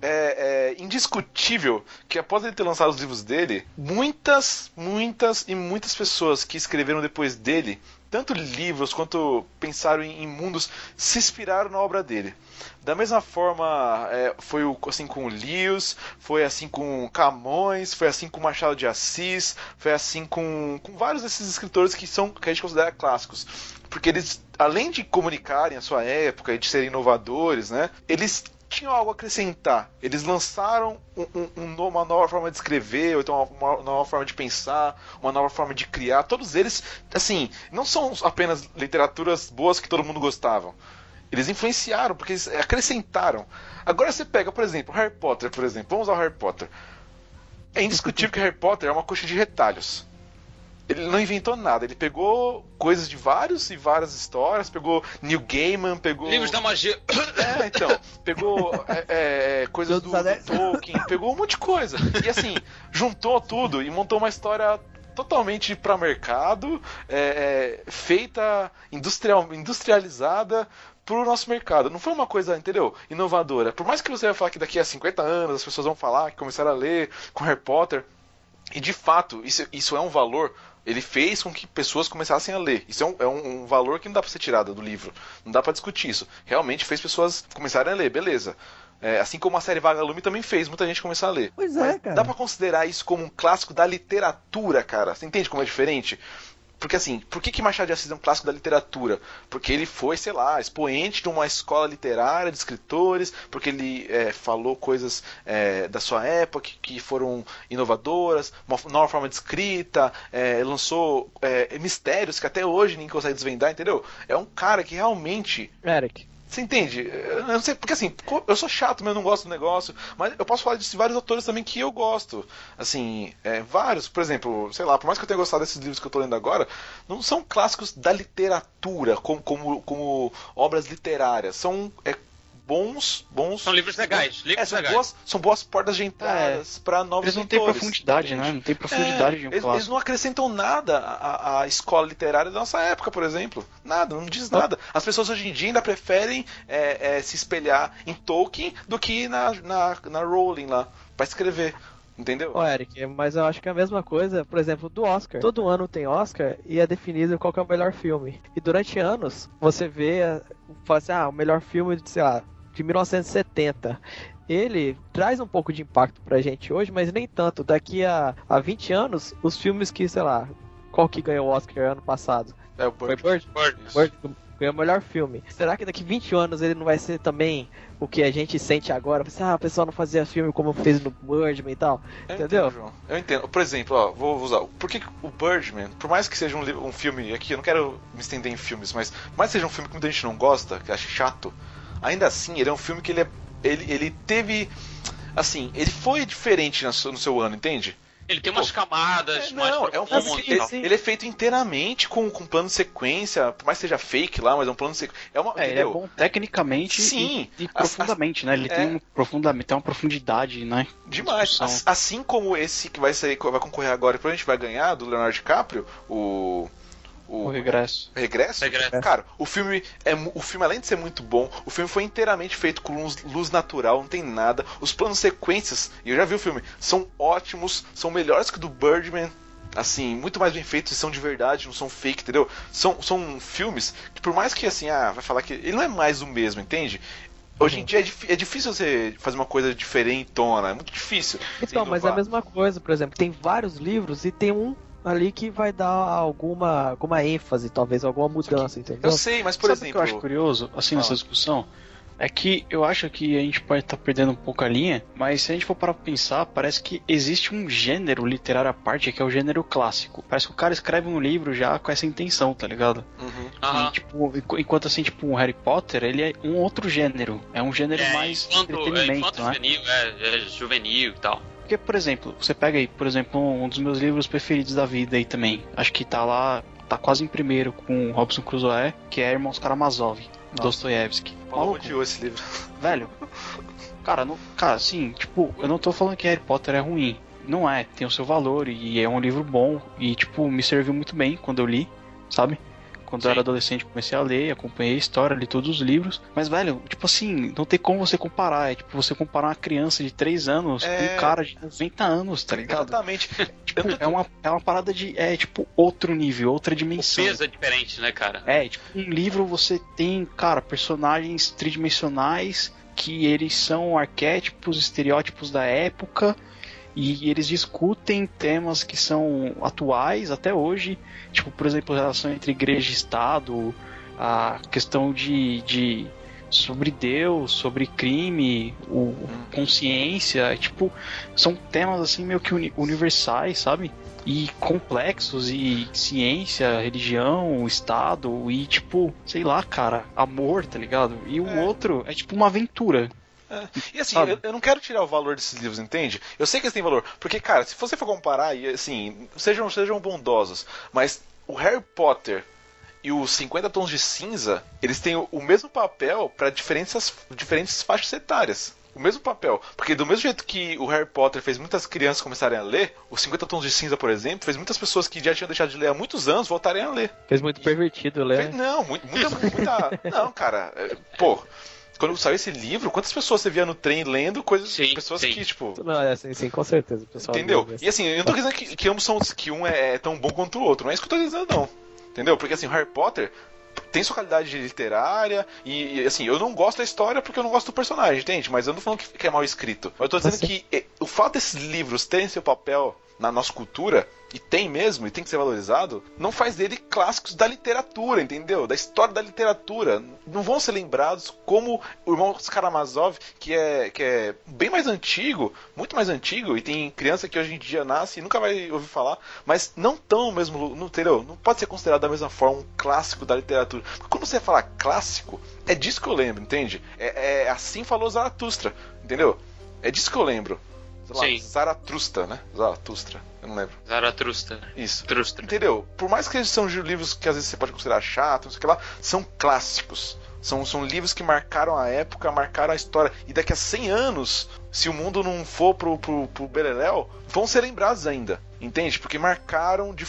é, é indiscutível que após ele ter lançado os livros dele, muitas, muitas e muitas pessoas que escreveram depois dele, tanto livros quanto pensaram em, em mundos, se inspiraram na obra dele. Da mesma forma, é, foi o- assim com Lewis, foi assim com Camões, foi assim com Machado de Assis, foi assim com, com vários desses escritores que são que a gente considera clássicos. Porque eles, além de comunicarem a sua época e de serem inovadores, né, eles tinham algo a acrescentar. Eles lançaram um- um- um uma nova forma de escrever, ou então uma, uma nova forma de pensar, uma nova forma de criar. Todos eles, assim, não são apenas literaturas boas que todo mundo gostava. Eles influenciaram, porque eles acrescentaram. Agora você pega, por exemplo, Harry Potter, por exemplo. Vamos ao Harry Potter. É indiscutível que Harry Potter é uma coxa de retalhos. Ele não inventou nada, ele pegou coisas de vários e várias histórias, pegou Neil Gaiman, pegou. Livros da magia. É, então, pegou é, é, coisas Senhor do, do Tolkien, pegou um monte de coisa. E assim, juntou tudo e montou uma história totalmente para mercado, é, é, feita, industrial, industrializada pro nosso mercado. Não foi uma coisa, entendeu? Inovadora. Por mais que você vai falar que daqui a 50 anos as pessoas vão falar que começaram a ler com Harry Potter, e de fato, isso, isso é um valor. Ele fez com que pessoas começassem a ler. Isso é um, é um- um valor que não dá pra ser tirado do livro. Não dá pra discutir isso. Realmente fez pessoas começarem a ler, beleza. É, assim como a série Vagalume também fez muita gente começar a ler. Pois é, Mas cara. Dá pra considerar isso como um clássico da literatura, cara. Você entende como é diferente? Porque assim, por que, que Machado de Assis é um clássico da literatura? Porque ele foi, sei lá, expoente de uma escola literária de escritores, porque ele é, falou coisas é, da sua época que, foram inovadoras, uma nova forma de escrita, é, lançou é, mistérios que até hoje ninguém consegue desvendar, entendeu? É um cara que realmente Eric, você entende? Eu não sei, porque assim, eu sou chato, mas eu não gosto do negócio, mas eu posso falar de vários autores também que eu gosto. Assim, é, vários, por exemplo, sei lá, por mais que eu tenha gostado desses livros que eu tô lendo agora, não são clássicos da literatura, como, como, como obras literárias. São é, bons, bons. São livros legais, livros É, são, legais. boas, são boas portas de entradas pra novos Eles não têm leitores, profundidade, entende? né? Não tem profundidade É, de um eles, clássico. eles não acrescentam nada à, à escola literária da nossa época, por exemplo. Nada, não diz nada. As pessoas hoje em dia ainda preferem é, é, se espelhar em Tolkien do que na, na, na Rowling lá, pra escrever. Entendeu? Ô, Eric, mas eu acho que é a mesma coisa, por exemplo, do Oscar. Todo ano tem Oscar e é definido qual que é o melhor filme. E durante anos, você vê, fala assim, ah, o melhor filme, sei lá, de 1970. Ele traz um pouco de impacto pra gente hoje, mas nem tanto. Daqui a, a 20 anos, os filmes que, sei lá, qual que ganhou o Oscar ano passado? É o Foi Bird. Bird? Bird. Bird ganhou o melhor filme. Será que daqui 20 anos ele não vai ser também o que a gente sente agora? Assim, ah, o pessoal não fazia filme como fez no Birdman e tal. Eu Entendeu? entendo. Eu entendo. Por exemplo, ó, vou usar. Por que o Birdman, por mais que seja um, um filme aqui, eu não quero me estender em filmes, mas por mais que seja um filme que muita gente não gosta, que acha chato, ainda assim ele é um filme que ele é, ele, ele teve assim, ele foi diferente na sua- no seu ano, entende? Ele tem umas camadas É, não, é um filme e ele, ele é feito inteiramente com, com plano de sequência, por mais que seja fake lá, mas é um plano de sequência. É uma, É, ele é bom tecnicamente Sim. e, e As- profundamente, né? Ele é. tem, um profundamente, tem uma profundidade, né? Demais. As- Assim como esse que vai sair, vai concorrer agora e provavelmente vai ganhar, do Leonardo DiCaprio, o. O regresso. Regresso? Regresso. Cara, o filme é o filme além de ser muito bom, o filme foi inteiramente feito com luz, luz natural, não tem nada. Os planos sequências, e eu já vi o filme, são ótimos, são melhores que o do Birdman. Assim, muito mais bem feitos e são de verdade, não são fake, entendeu? São, são filmes que, por mais que assim, ah, vai falar que. Ele não é mais o mesmo, entende? Hoje em dia é, é difícil você fazer uma coisa diferentona, é muito difícil. Então, mas é a mesma coisa, por exemplo, tem vários livros e tem um ali que vai dar alguma, alguma ênfase, talvez alguma mudança, entendeu? Eu sei, mas por Sabe o que eu acho exemplo. curioso, assim, nessa discussão? É que eu acho que a gente pode estar perdendo um pouco a linha, mas se a gente for para pensar, parece que existe um gênero literário à parte que é o gênero clássico. Parece que o cara escreve um livro já com essa intenção, tá ligado? Uhum. E, tipo, enqu- enquanto assim, tipo, um Harry Potter, ele é um outro gênero. É um gênero É, mais enquanto, é, entretenimento, enquanto né? juvenil, é, é juvenil e tal. Porque, por exemplo, você pega aí, por exemplo, um dos meus livros preferidos da vida aí também. Acho que tá lá, tá quase em primeiro com Robson Crusoe, que é Irmãos Karamazov, Dostoiévski. Paulo odiou esse livro. velho. Cara, não, cara, assim, tipo, eu não tô falando que Harry Potter é ruim. Não é, tem o seu valor e é um livro bom e, tipo, me serviu muito bem quando eu li, sabe? Quando eu Sim. era adolescente, comecei a ler, acompanhei a história, li todos os livros. Mas, velho, tipo assim, não tem como você comparar. É tipo você comparar uma criança de 3 anos com É. um cara de 90 anos, tá ligado? Exatamente. Tipo, Eu é, uma, é uma parada de. É tipo outro nível, outra O dimensão. peso é diferente, né, cara? É, tipo, um livro você tem, cara, personagens tridimensionais que eles são arquétipos, estereótipos da época e eles discutem temas que são atuais até hoje, tipo, por exemplo, a relação entre igreja e Estado, a questão de, de sobre Deus, sobre crime, o consciência, tipo, são temas assim meio que uni- universais, sabe? E complexos e ciência, religião, Estado e tipo, sei lá, cara, amor, tá ligado? E o É. outro é tipo uma aventura. E assim, eu, eu não quero tirar o valor desses livros, entende? Eu sei que eles têm valor. Porque, cara, se você for comparar, e assim, sejam, sejam bondosos, mas o Harry Potter e os 50 Tons de Cinza, eles têm o, o mesmo papel para diferentes, diferentes faixas etárias. O mesmo papel. Porque do mesmo jeito que o Harry Potter fez muitas crianças começarem a ler, os 50 Tons de Cinza, por exemplo, fez muitas pessoas que já tinham deixado de ler há muitos anos voltarem a ler. Fez muito pervertido, Fez- Léo. Não, muito- muita, muita. Não, cara. é, Pô, quando saiu esse livro, quantas pessoas você via no trem lendo coisas. Sim, pessoas sim. que, tipo. Não, é assim, sim, com certeza, pessoal. Entendeu? E assim, eu não tô dizendo que, que ambos são que um é, é tão bom quanto o outro. Não é isso que eu tô dizendo, não. Entendeu? Porque assim, o Harry Potter tem sua qualidade literária e, e, assim, eu não gosto da história porque eu não gosto do personagem, entende? Mas eu não tô falando que, que é mal escrito. Eu tô dizendo que eh, o fato desses livros terem seu papel na nossa cultura, e tem mesmo, e tem que ser valorizado, não faz dele clássicos da literatura, entendeu? Da história da literatura. Não vão ser lembrados como o irmão Karamazov, que é, que é bem mais antigo, muito mais antigo, e tem criança que hoje em dia nasce e nunca vai ouvir falar, mas não tão mesmo, não, entendeu? Não pode ser considerado da mesma forma um clássico da literatura. Porque quando você fala clássico, é disso que eu lembro, entende? É, é assim falou Zaratustra, entendeu? É disso que eu lembro. Sei lá, Sim. Zaratustra, né? Zaratustra, eu não lembro. Zaratustra. Isso. Entendeu? Por mais que eles são livros que às vezes você pode considerar chato, não sei o que lá, são clássicos. São, são livros que marcaram a época, marcaram a história. E daqui a 100 anos, se o mundo não for pro, pro, pro Beleléu, vão ser lembrados ainda. Entende? Porque marcaram, de,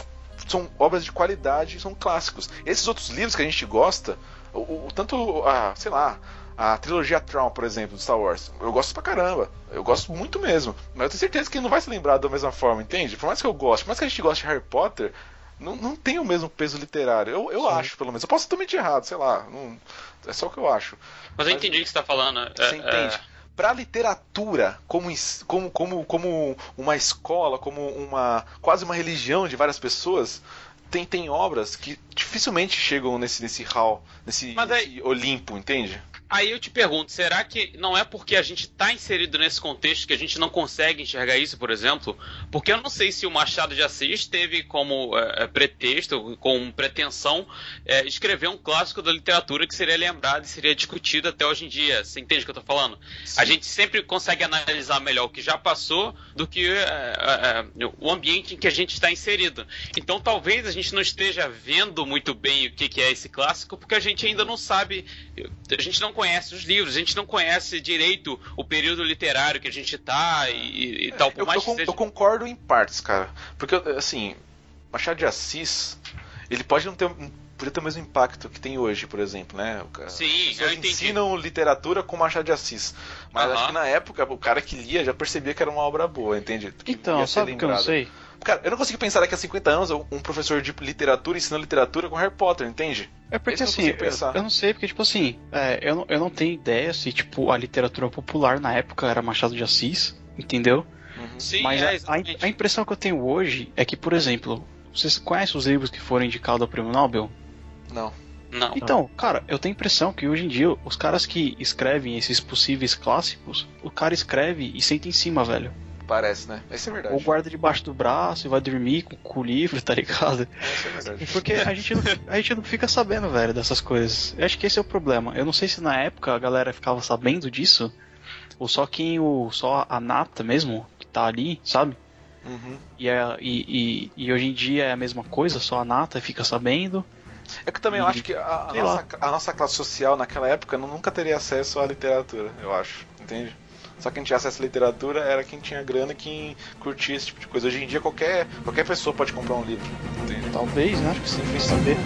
são obras de qualidade, são clássicos. Esses outros livros que a gente gosta, o, o- tanto a, sei lá, a trilogia Tron, por exemplo, do Star Wars, eu gosto pra caramba. Eu gosto muito mesmo. Mas eu tenho certeza que ele não vai se lembrar da mesma forma, entende? Por mais que eu goste, por mais que a gente goste de Harry Potter, não, não tem o mesmo peso literário. Eu, eu acho, pelo menos. Eu posso estar totalmente errado, sei lá. não- é só o que eu acho. Mas eu Mas- entendi o que você tá falando. É, Você entende? Pra literatura, como, como, como, como uma escola, como uma quase uma religião de várias pessoas, tem, tem obras que dificilmente chegam nesse, nesse hall, nesse, aí- nesse Olimpo, entende? Aí eu te pergunto, será que não é porque a gente está inserido nesse contexto que a gente não consegue enxergar isso, por exemplo? Porque eu não sei se o Machado de Assis teve como é, é, pretexto, com pretensão, é, escrever um clássico da literatura que seria lembrado e seria discutido até hoje em dia. Você entende o que eu tô falando? A gente sempre consegue analisar melhor o que já passou do que é, é, é, o ambiente em que a gente está inserido. Então talvez a gente não esteja vendo muito bem o que, que é esse clássico, porque a gente ainda não sabe, a gente não conhece os livros, a gente não conhece direito o período literário que a gente tá e, e tal. Por Eu, mais eu seja... eu concordo em partes, cara. Porque, assim, Machado de Assis, ele pode não ter, não podia ter o mesmo impacto que tem hoje, por exemplo, né? O cara- Sim, As pessoas eu entendi. ensinam literatura com Machado de Assis. Mas acho que na época, o cara que lia já percebia que era uma obra boa, entende? Que Então, sabe o que eu não sei? Cara, eu não consigo pensar daqui a 50 anos um professor de literatura ensinando literatura com Harry Potter, entende? É porque Esse assim, eu, pensar. eu não sei, porque tipo assim, é, eu, não, eu não tenho ideia se tipo a literatura popular na época era Machado de Assis, entendeu? Sim, Mas é, a- a impressão que eu tenho hoje é que, por exemplo, vocês conhecem os livros que foram indicados ao Prêmio Nobel? Não. Não. Então, cara, eu tenho a impressão que hoje em dia os caras que escrevem esses possíveis clássicos, o cara escreve e senta em cima, velho. Parece, né? Isso é verdade. Ou guarda debaixo do braço e vai dormir com, com o livro, tá ligado? Isso é verdade. Porque a gente, não, a gente não fica sabendo, velho, dessas coisas. Eu acho que esse é o problema. Eu não sei se na época a galera ficava sabendo disso, ou só quem o. só a nata mesmo, que tá ali, sabe? Uhum. E, é, e, e, e hoje em dia é a mesma coisa, só a nata fica sabendo. É que também eu acho que a, a nossa, a nossa classe social naquela época nu- nunca teria acesso à literatura, eu acho. Entende? Só quem tinha acesso à literatura era quem tinha grana e quem curtia esse tipo de coisa. Hoje em dia qualquer, qualquer pessoa pode comprar um livro. Entende? Talvez, né? Acho que sim, fez saber.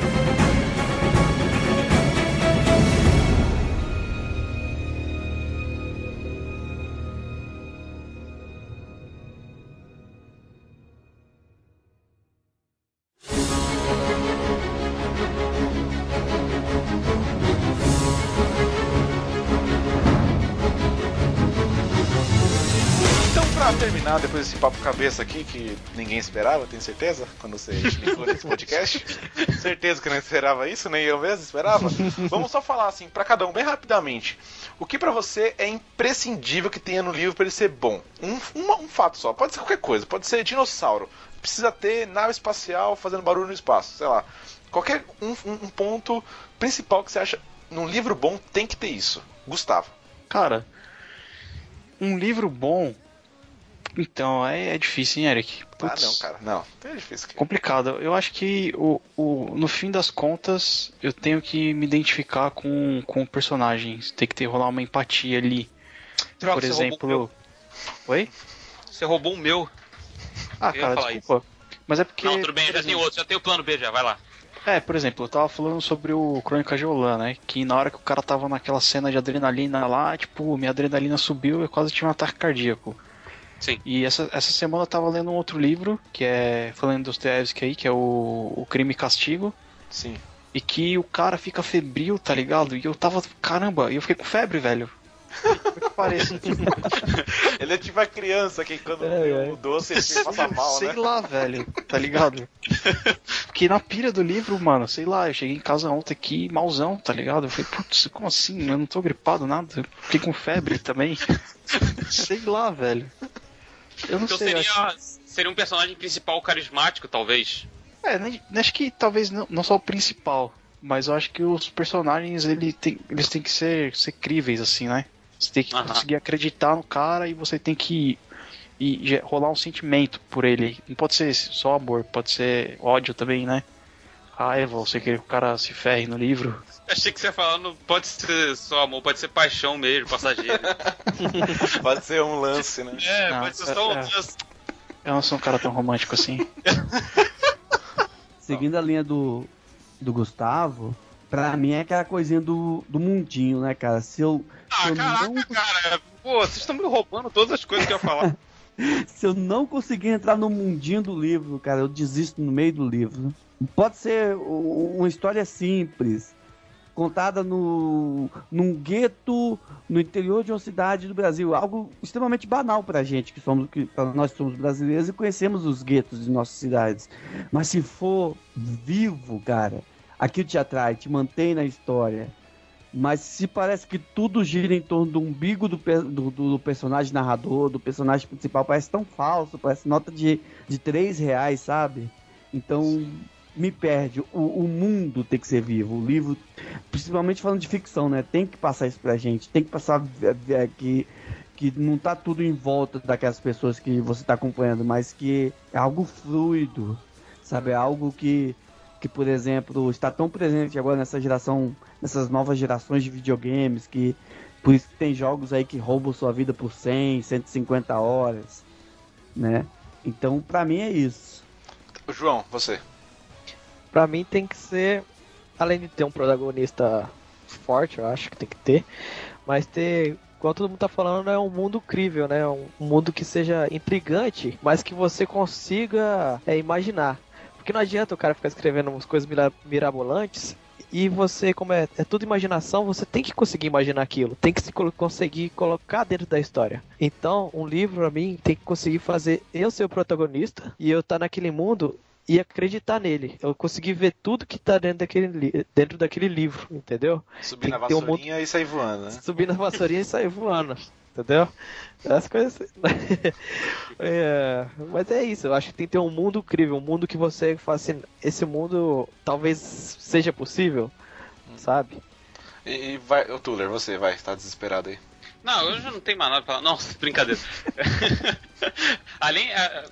Papo cabeça aqui, que ninguém esperava, tenho certeza, quando você explicou nesse podcast. certeza que não esperava isso, nem eu mesmo esperava. Vamos só falar assim, pra cada um, bem rapidamente. O que pra você é imprescindível que tenha no livro pra ele ser bom? Um, uma- um fato só, pode ser qualquer coisa, pode ser dinossauro. Precisa ter nave espacial fazendo barulho no espaço, sei lá. Qualquer um, um- um ponto principal que você acha num livro bom tem que ter isso. Gustavo. Cara, um livro bom. Então, é, é difícil, hein, Eric? Ah, Putz, não, cara, não. É difícil. cara. Complicado. Eu acho que o, o, no fim das contas eu tenho que me identificar com, com o personagem. Tem que ter rolar uma empatia ali. Troca, Por exemplo. Oi? Você roubou o meu. Ah, Eu cara, desculpa. Mas é porque. Não, tudo bem, já tem outro, já tem o plano B já, vai lá. É, por exemplo, eu tava falando sobre o Crônica de Olan, né? Que na hora que o cara tava naquela cena de adrenalina lá, tipo, minha adrenalina subiu e eu quase tive um ataque cardíaco. Sim. E essa, essa semana eu tava lendo um outro livro, que é falando dos Dostoevsky aí, que é o, o Crime e Castigo. Sim. E que o cara fica febril, tá ligado? E eu tava, caramba, e eu fiquei com febre, velho. Como que parece? Ele é tipo a criança que quando É, é. o doce ele passa mal, sei né? lá, velho, tá ligado? Fiquei na pira do livro, mano, sei lá, eu cheguei em casa ontem aqui malzão, tá ligado? Eu falei, putz, como assim? Eu não tô gripado, nada. Eu Fiquei com febre também. sei lá, velho. Eu não Então sei, seria, acho... seria um personagem principal carismático, talvez. É, nem- acho que talvez não, não só o principal, mas eu acho que os personagens ele tem, eles têm que ser, ser críveis, assim, né? Você tem que conseguir acreditar no cara e você tem que e, rolar um sentimento por ele. Não pode ser só amor, pode ser ódio também, né? Raiva, você querer que o cara se ferre no livro. Achei que você ia falar, não pode ser só amor, pode ser paixão mesmo, passageiro. Pode ser um lance, né? é, Não, pode ser só um é- lance. Eu não sou um cara tão romântico assim. Seguindo a linha do, do Gustavo, pra mim é aquela coisinha do, do mundinho, né, cara? Se eu, Ah, eu caraca, não- cara. Pô, vocês estão me roubando todas as coisas que eu ia falar. se eu não conseguir entrar no mundinho do livro, cara, eu desisto no meio do livro. Pode ser uma história simples, contada no, num gueto no interior de uma cidade do Brasil, algo extremamente banal pra gente, que somos que nós somos brasileiros e conhecemos os guetos de nossas cidades. Mas se for vivo, cara, aquilo te atrai, te mantém na história. Mas se parece que tudo gira em torno do umbigo do, do, do- personagem narrador, do personagem principal, parece tão falso, parece nota de, de 3 reais, sabe? Então me perde. O, o mundo tem que ser vivo. O livro, principalmente falando de ficção, né? Tem que passar isso pra gente. Tem que passar é, é, que, que não tá tudo em volta daquelas pessoas que você tá acompanhando, mas que é algo fluido, sabe? É algo que, que, por exemplo, está tão presente agora nessa geração, nessas novas gerações de videogames, que por isso que tem jogos aí que roubam sua vida por 100, 150 horas, né? Então, pra mim é isso. João, você. Pra mim tem que ser, além de ter um protagonista forte, eu acho que tem que ter, mas ter, igual todo mundo tá falando, é um mundo crível, né? Um mundo que seja intrigante, mas que você consiga é, imaginar. Porque não adianta o cara ficar escrevendo umas coisas mira- mirabolantes e você, como é, é tudo imaginação, você tem que conseguir imaginar aquilo, tem que se conseguir colocar dentro da história. Então, um livro, pra mim, tem que conseguir fazer eu ser o protagonista e eu estar naquele mundo e acreditar nele. Eu consegui ver tudo que tá dentro daquele, dentro daquele livro, entendeu? Subir na ter um vassourinha e sair voando, né? Subir na vassourinha e sair voando. Entendeu? As coisas. É, mas é isso, eu acho que tem que ter um mundo incrível, um mundo que você fala assim, esse mundo talvez seja possível, sabe? E, e vai, ô Tuller, você vai, tá desesperado aí. Não, eu já não tenho mais nada pra falar. Não, brincadeira. além,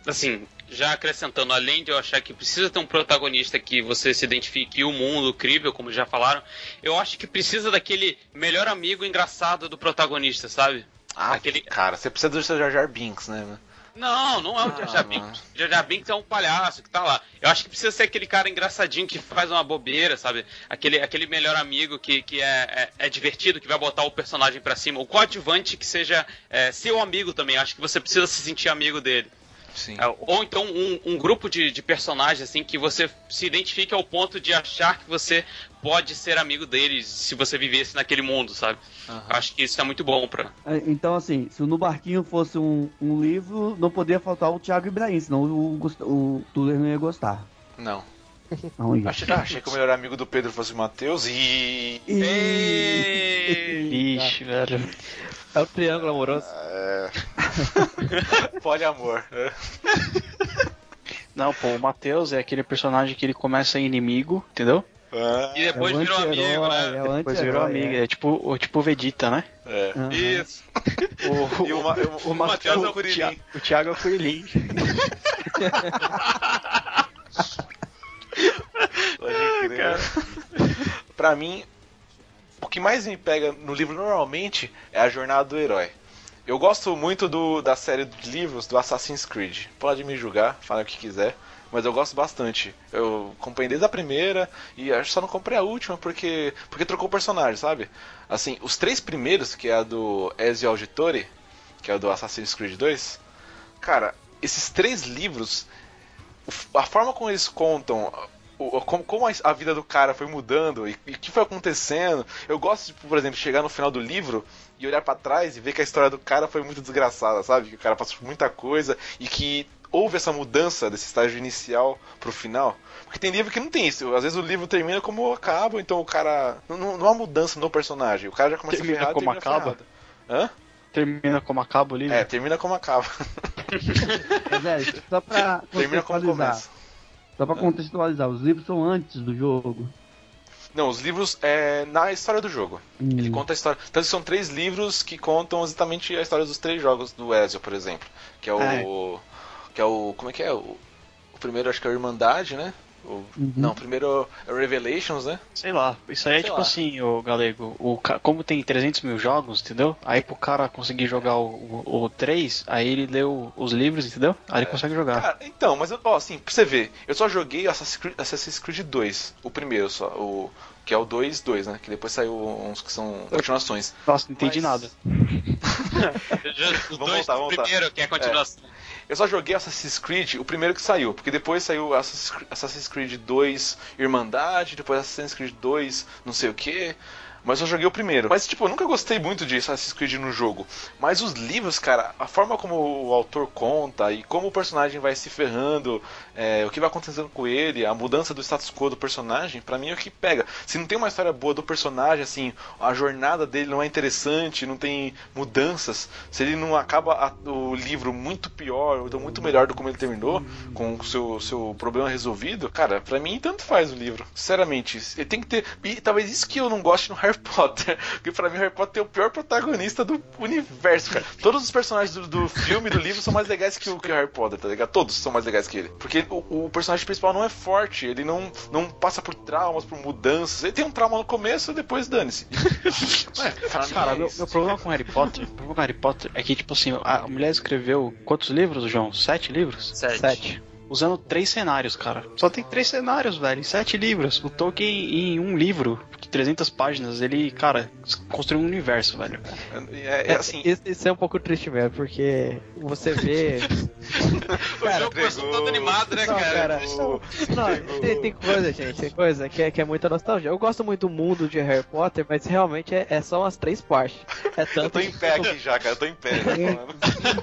assim, já acrescentando, além de eu achar que precisa ter um protagonista que você se identifique e o mundo crível, como já falaram, eu acho que precisa daquele melhor amigo engraçado do protagonista, sabe? Ah, Aquele- cara, você precisa do seu Jar Jar Binks, né? Não, não é o Ah, Jar Jar. Binks. Jar Jar Binks é um palhaço que tá lá. Eu acho que precisa ser aquele cara engraçadinho que faz uma bobeira, sabe? Aquele, aquele melhor amigo que, que é, é, é divertido, que vai botar o personagem pra cima. O coadjuvante que seja é, seu amigo também. Acho que você precisa se sentir amigo dele. Sim. É, Ou então um, um grupo de, de personagens assim que você se identifique ao ponto de achar que você pode ser amigo deles se você vivesse naquele mundo, sabe? Aham. Acho que isso é muito bom pra. É, Então, assim, se o No Barquinho fosse um, um livro, não poderia faltar o Thiago Ibrahim, senão o, Gust- o Tuller não ia gostar. Não. Não ia. Achei, ah, achei que o melhor amigo do Pedro fosse o Matheus e. Ixi, velho. É o triângulo amoroso. É... Poliamor. né? Não, pô, o Matheus é aquele personagem que ele começa inimigo, entendeu? Ah, E depois é o virou amigo, né? É o Depois virou anti-herói, amigo. é. É tipo o tipo o Vegeta, né? é. Aham. Isso. O, E o, Ma- o, o Matheus é o. Thi- o Thiago é o. Pode crer. pra mim, o que mais me pega no livro normalmente é a jornada do herói. Eu gosto muito do, da série de livros do Assassin's Creed. Pode me julgar, fala o que quiser. Mas eu gosto bastante. Eu comprei desde a primeira e acho só não comprei a última porque porque trocou o personagem, sabe? Assim, os três primeiros, que é a do Ezio Auditore, que é o do Assassin's Creed 2, cara, esses três livros, a forma como eles contam o- como, como a, a vida do cara foi mudando e o que foi acontecendo. Eu gosto, de, por exemplo, chegar no final do livro e olhar pra trás e ver que a história do cara foi muito desgraçada, sabe? Que o cara passou por muita coisa e que houve essa mudança desse estágio inicial pro final. Porque tem livro que não tem isso. Às vezes o livro termina como acaba, então o cara. Não, não há mudança no personagem. O cara já começa Termina ferrado como termina acaba? ferrado. Hã? Termina como acaba o livro. É, termina como acaba. É, só pra termina como começa. Só pra contextualizar, os livros são antes do jogo. Não, os livros é na história do jogo. Ele Hum. conta a história. Então são três livros que contam exatamente a história dos três jogos do Ezio, por exemplo. Que é o. É. Que é o. Como é que é? O, o primeiro acho que é a Irmandade, né? O- Uhum. Não, o primeiro é o Revelations, né? Sei lá, isso aí é Sei tipo lá. assim, o Galego, o, ca- como tem 300 mil jogos, entendeu? Aí pro cara conseguir jogar o, o, o 3, aí ele leu os livros, entendeu? Aí ele consegue jogar. Cara, então, mas eu- ó, assim, pra você ver, eu só joguei Assassin's Creed, Assassin's Creed 2, o primeiro só, o. Que é o 2, 2, né? Que depois saiu uns que são continuações. Nossa, não entendi Mas- nada. Os Vamos dois voltar, do voltar. primeiro, que é a continuação. Eu só joguei Assassin's Creed, o primeiro que saiu, porque depois saiu Assassin's Cre- Assassin's Creed 2 Irmandade, depois Assassin's Creed 2 não sei o que. Mas eu joguei o primeiro. Mas, tipo, eu nunca gostei muito de Assassin's Creed no jogo. Mas os livros, cara, a forma como o autor conta e como o personagem vai se ferrando, é, o que vai acontecendo com ele, a mudança do status quo do personagem, pra mim é o que pega. Se não tem uma história boa do personagem, assim, a jornada dele não é interessante, não tem mudanças, se ele não acaba a- o livro muito pior, ou muito melhor do como ele terminou, com o seu, seu problema resolvido, cara, pra mim tanto faz o livro. Sinceramente, ele tem que ter. E talvez isso que eu não goste no Harry Potter. Porque pra mim o Harry Potter é o pior protagonista do universo, cara. Todos os personagens do, do filme e do livro são mais legais que o, que o Harry Potter, tá ligado? Todos são mais legais que ele. Porque o, o personagem principal não é forte, ele não, não passa por traumas, por mudanças. Ele tem um trauma no começo e depois dane-se. Cara, é meu, meu problema com Harry Potter, meu problema com Harry Potter é que, tipo assim, a mulher escreveu quantos livros, João? Sete livros? Sete. Sete. Usando três cenários, cara. Só tem três cenários, velho, em sete livros. O Tolkien, em um livro de 300 páginas, ele, cara, construiu um universo, velho. É, é assim. Isso, isso é um pouco triste mesmo, porque você vê. o jogo começou todo animado, né, Não, cara? cara, Não, tem, tem coisa, gente, tem coisa que é, que é muita nostalgia. Eu gosto muito do mundo de Harry Potter, mas realmente é, é só umas três partes. É Eu tanto tô em pé aqui já, cara. Eu tô em pé.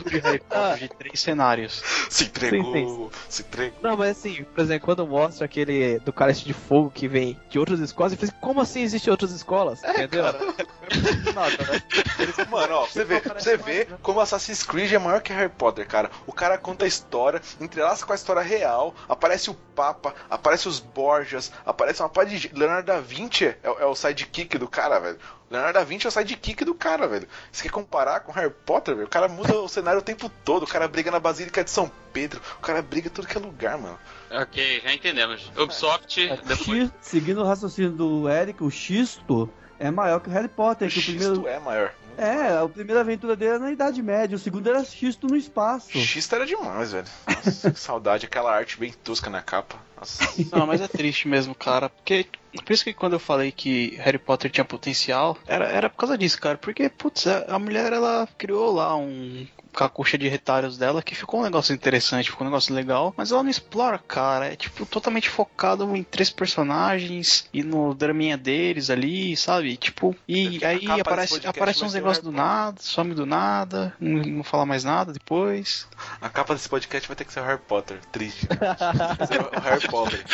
De Harry Potter, de três cenários. Se entregou, se Esse trem. Não, mas assim, por exemplo, quando mostra aquele do cálice de fogo que vem de outras escolas, eu falei, assim, como assim existem outras escolas? Entendeu? Nada, né? Mano, ó, você vê, você vê como Assassin's Creed é maior que Harry Potter, cara. O cara conta a história, entrelaça com a história real, aparece o Papa, aparece os Borgias, aparece uma parte de. Leonardo da Vinci é, é o sidekick do cara, velho. Leonardo da Vinci é o sidekick do cara, velho. Você quer comparar com Harry Potter, velho? O cara muda o cenário o tempo todo. O cara briga na Basílica de São Pedro. O cara briga em tudo que é lugar, mano. Ok, já entendemos. Ubisoft, depois. X- seguindo o raciocínio do Eric, o Xisto é maior que o Harry Potter. O Que o Xisto primeiro... é maior. É, a primeira aventura dele era na Idade Média, o segundo era Xisto no espaço. Xisto era demais, velho. Nossa, que saudade. Aquela arte bem tosca na capa. Nossa. Não, mas é triste mesmo, cara. Porque. Por isso que quando eu falei que Harry Potter tinha potencial, era, era por causa disso, cara. Porque, putz, a a mulher ela criou lá um. Com a coxa de retalhos dela, que ficou um negócio interessante, ficou um negócio legal, mas ela não explora, cara. É tipo totalmente focado em três personagens e no draminha deles ali, sabe? Tipo, e A aí aparece, aparece uns negócios do nada, some do nada, não, não fala mais nada depois. A capa desse podcast vai ter que ser o Harry Potter. Triste. O Harry Potter.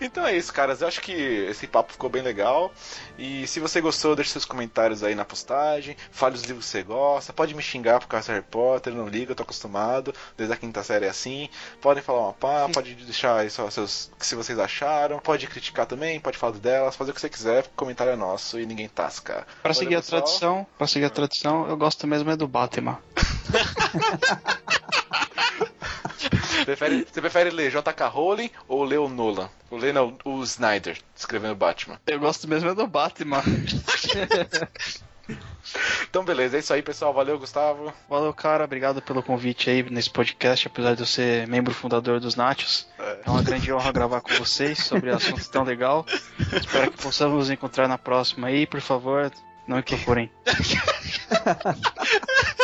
Então é isso, caras. Eu acho que esse papo ficou bem legal. E se você gostou, deixe seus comentários aí na postagem. Fale os livros que você gosta. Pode me xingar por causa do Harry Potter, não liga, eu tô acostumado. Desde a quinta série é assim. Podem falar uma pá, pode deixar aí só seus. se vocês acharam. Pode criticar também, pode falar delas, fazer o que você quiser, o comentário é nosso e ninguém tasca. Pra Valeu, seguir a pessoal. tradição, para seguir a tradição, eu gosto mesmo é do Batman. Prefere- você prefere ler J.K. Rowling ou ler o Nolan? Ou ler não, o Snyder escrevendo Batman? Eu gosto mesmo é do Batman. Então beleza, é isso aí pessoal. Valeu, Gustavo. Valeu, cara. Obrigado pelo convite aí nesse podcast, apesar de eu ser membro fundador dos Nachos. É uma grande honra gravar com vocês sobre assuntos tão legal. Espero que possamos nos encontrar na próxima aí. Por favor, não me procurem.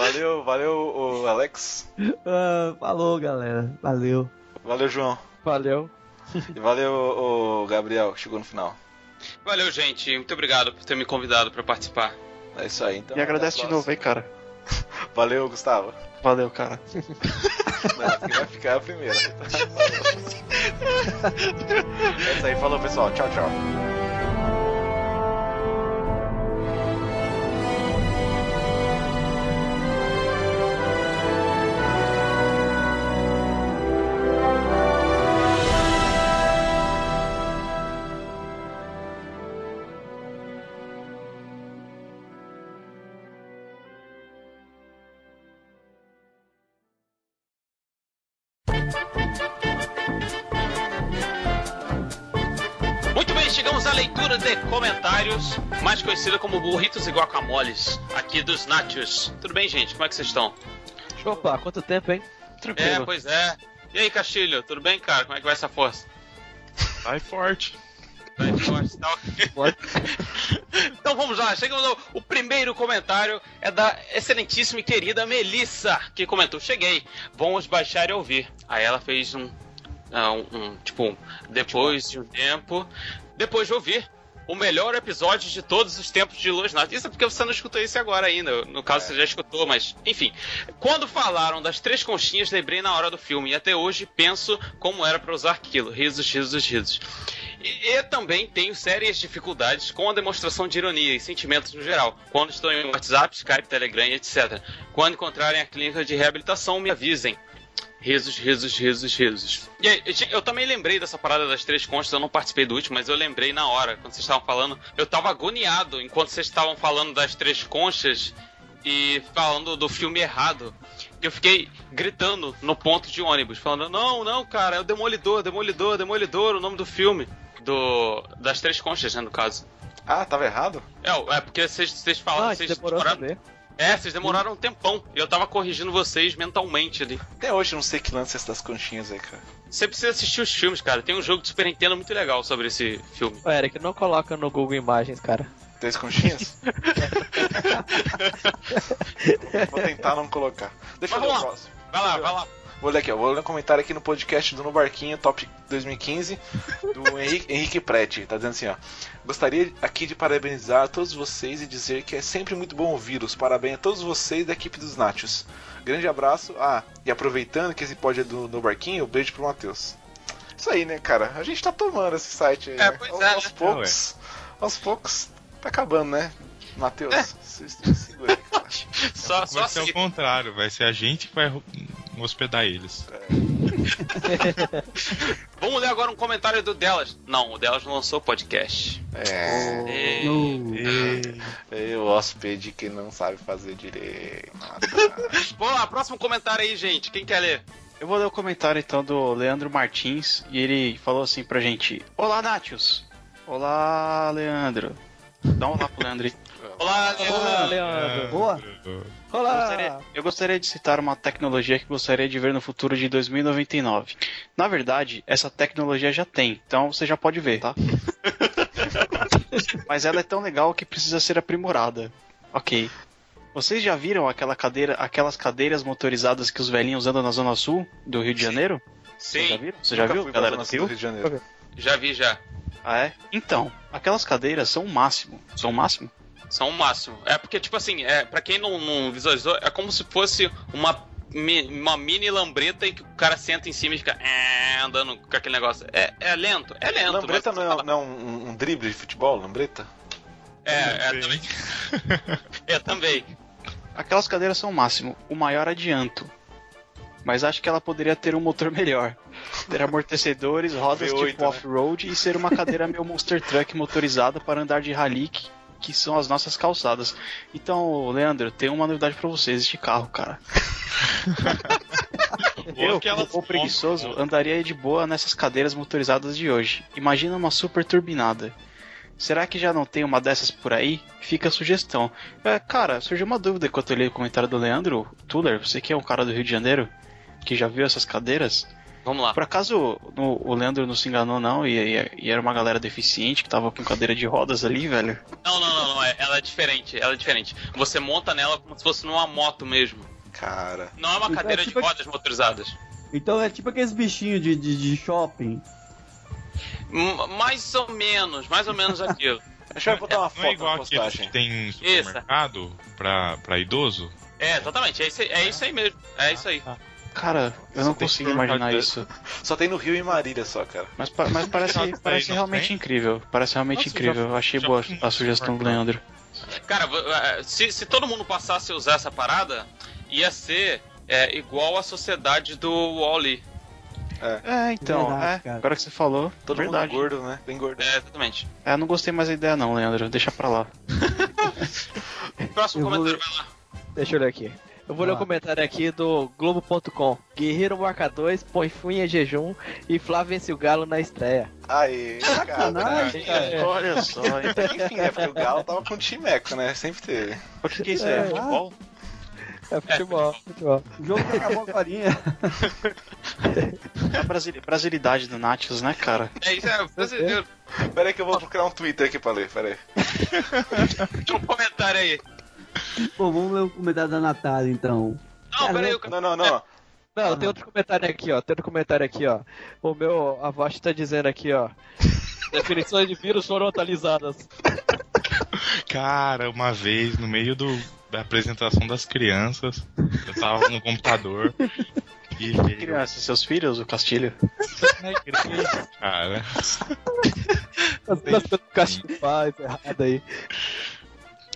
Valeu, valeu, o Alex. Ah, falou, galera. Valeu. Valeu, João. Valeu. E valeu, o Gabriel, que chegou no final. Valeu, gente. Muito obrigado por ter me convidado pra participar. É isso aí, então. E agradece de novo aí, cara. Valeu, Gustavo. Valeu, cara. Não, quem vai ficar é a primeira. é isso aí, falou pessoal. Tchau, tchau. Conhecida como burritos e guacamoles, aqui dos Nachos. Tudo bem, gente? Como é que vocês estão? Opa, quanto tempo, hein? É, Tranquilo. pois é. E aí, Castilho, tudo bem, cara? Como é que vai essa força? Vai forte. Vai forte, tá ok. Então vamos lá, chegamos ao o primeiro comentário é da excelentíssima e querida Melissa, que comentou: Cheguei, vamos baixar e ouvir. Aí ela fez um, ah, um, um, tipo, depois de um tempo, depois de ouvir. O melhor episódio de todos os tempos de Luz Night. Isso é porque você não escutou esse agora ainda. No caso, você já escutou, mas enfim. Quando falaram das três conchinhas, lembrei na hora do filme. E até hoje penso como era para usar aquilo. Risos, risos, risos. E, e também tenho sérias dificuldades com a demonstração de ironia e sentimentos no geral, quando estou em WhatsApp, Skype, Telegram, etc. Quando encontrarem a clínica de reabilitação, me avisem. Risos, risos, risos, risos. E aí, eu, também lembrei dessa parada das três conchas, eu não participei do último, mas eu lembrei na hora, quando vocês estavam falando. Eu tava agoniado enquanto vocês estavam falando das três conchas e falando do filme errado. Eu fiquei gritando no ponto de ônibus, falando: Não, não, cara, é o Demolidor, Demolidor, Demolidor, o nome do filme. Do, das três conchas, né, no caso. Ah, tava errado? É, é porque vocês, vocês Ah, falaram. a gente vocês demoraram. É, vocês demoraram um tempão. E eu tava corrigindo vocês mentalmente ali. Até hoje eu não sei que lance é esse das conchinhas aí, cara. Você precisa assistir os filmes, cara. Tem um jogo de Super Nintendo muito legal sobre esse filme. Ô, Eric, não coloca no Google Imagens, cara. Três conchinhas? Vou tentar não colocar. Deixa eu ler o próximo. Vai lá, vai lá. Vou ler aqui, ó. Vou ler um comentário aqui no podcast do No Barquinho Top 2015 do Henrique, Henrique Prete. Tá dizendo assim, ó. Gostaria aqui de parabenizar a todos vocês e dizer que é sempre muito bom ouvi-los. Parabéns a todos vocês da equipe dos Nachos. Grande abraço. Ah, e aproveitando que esse pod é do No Barquinho, um beijo pro Matheus. Isso aí, né, cara? A gente tá tomando esse site aí. É, né? pois aos, é, aos né? poucos. Aos poucos. Tá acabando, né? Matheus, se- se- segura aí, cara. Só, só vai ser assim. o contrário, vai ser a gente que vai hospedar eles. Vamos ler agora um comentário do Delas. Não, o Delas não lançou podcast. É. E- No- O hóspede que não sabe fazer direito. Vamos lá, próximo comentário aí, gente. Quem quer ler? Eu vou ler o comentário então do Leandro Martins e ele falou assim pra gente: Olá, Natius! Olá, Leandro! Dá um olá pro Leandro aí. Olá, Olá, Leandro. Leandro. Boa. Eu Olá. gostaria, eu gostaria de citar uma tecnologia que gostaria de ver no futuro de 2099. Na verdade, essa tecnologia já tem, então você já pode ver, tá? Mas ela é tão legal que precisa ser aprimorada. Ok. Vocês já viram aquela cadeira, aquelas cadeiras motorizadas que os velhinhos andam na Zona Sul do Rio de Janeiro? Você já Sim, viu? Você já Nunca viu, galera do Sul Rio? Rio de Janeiro. já vi já. Ah, é? Então, aquelas cadeiras são o máximo. São o máximo? São o máximo. É porque, tipo assim, é, pra quem não, não visualizou, é como se fosse uma, uma mini lambreta em que o cara senta em cima e fica é, andando com aquele negócio. É, é lento, é lento. Lambreta mas- não é, não é um, um drible de futebol? Lambreta? É, é, também. é também. Aquelas cadeiras são o máximo. O maior adianto. Mas acho que ela poderia ter um motor melhor. Ter amortecedores, rodas V8, tipo né? off-road e ser uma cadeira meio monster truck motorizada para andar de rally, que, que são as nossas calçadas. Então, Leandro, tem uma novidade pra vocês, este carro, cara. Eu, aquelas como preguiçoso, andaria de boa nessas cadeiras motorizadas de hoje. Imagina uma super turbinada. Será que já não tem uma dessas por aí? Fica a sugestão. É, cara, surgiu uma dúvida enquanto eu li o comentário do Leandro. Tuller, você que é um cara do Rio de Janeiro, que já viu essas cadeiras? Vamos lá. Por acaso no- o Leandro não se enganou, não? E, e- e era uma galera deficiente que tava com cadeira de rodas ali, velho? Não, não, não, não. é- Ela é diferente. Ela é diferente. Você monta nela como se fosse numa moto mesmo. Cara. Não é uma Então, cadeira é tipo- de rodas motorizadas. Então é tipo aqueles bichinhos de, de, de shopping. Mais ou menos, mais ou menos aquilo. Deixa eu botar uma Não é foto na igual aqueles que tem em supermercado pra, pra idoso? É, exatamente. É isso, aí- é isso aí mesmo. É isso aí. Cara, eu não Só tem consigo imaginar isso. Só tem no Rio e Marília só, cara. Mas, pa- mas parece, parece não realmente tem? incrível. Parece realmente Nossa, incrível. já- achei já boa a sugestão do. Leandro. Cara, eh, se, se todo mundo passasse a usar essa parada, ia ser é, igual a sociedade do Wally. É, então, Verdade, é, agora que você falou, Todo verdade. mundo gordo, né? Bem gordo. É, exatamente. É, eu não gostei mais da ideia não, Leandro. Deixa pra lá. Próximo Eu vou comentário, ler- vai lá. Deixa eu ler aqui. Eu vou ler o lá. comentário aqui do Globo.com. Guerreiro marca 2, põe fim em jejum e Flávio vence o Galo na estreia. Aê, cara. Sacanagem, cara. É. Olha só, hein? Enfim, é porque o Galo tava com o Timeco, né? Sempre teve. o que, que é isso aí? É É. futebol? É futebol, futebol. O jogo que acabou agora. A brasili- brasilidade do Natius, né, cara? É isso, é brasileiro. Pera aí que eu vou procurar um Twitter aqui pra ler, pera aí. Tem um comentário aí. Pô, vamos ler o comentário da Natália então. Não, peraí, o Não, não, não. Não, tem outro comentário aqui, ó. Tem outro comentário aqui, ó. O meu avó tá dizendo aqui, ó. Definições de vírus foram atualizadas. Cara, uma vez, no meio do, da apresentação das crianças, eu tava no computador e veio Crianças, seus filhos, o Castilho? na igreja, cara. As o Castilho faz errado aí.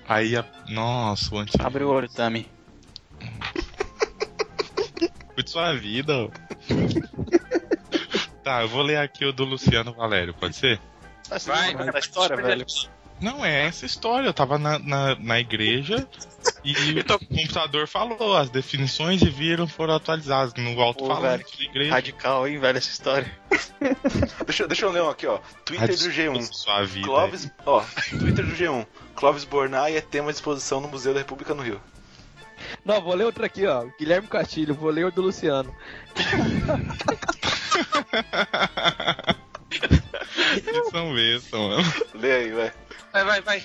Aí, a, nossa, o anti Abre o olho, Tami. de sua vida. ó. tá, eu vou ler aqui o do Luciano Valério, pode ser? Vai, da história, velho. Não, é essa história. Eu tava na, na, na igreja e o computador falou, as definições de vírus foram atualizadas no Pô, alto-falante velho, da igreja. Radical, hein, velho, essa história. Deixa, eu- deixa eu ler um aqui, ó. Twitter do G1. Sua vida. Clóvis, ó, Twitter do G1. Clóvis Bornai é tema de exposição no Museu da República no Rio. Não, vou ler outro aqui, ó. Guilherme Castilho, vou ler o do Luciano. Que são besta, mano. Lê aí, vai. Vai, vai, vai.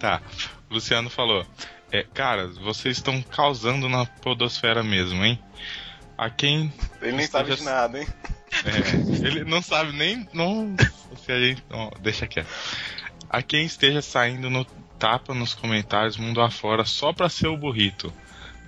Tá. O Luciano falou: é, Cara, vocês estão causando na podosfera mesmo, hein? A quem Ele nem sabe de nada, hein? É, ele não sabe nem. Não, se a gente, não, deixa quieto. A quem esteja saindo no tapa nos comentários mundo afora só pra ser o burrito.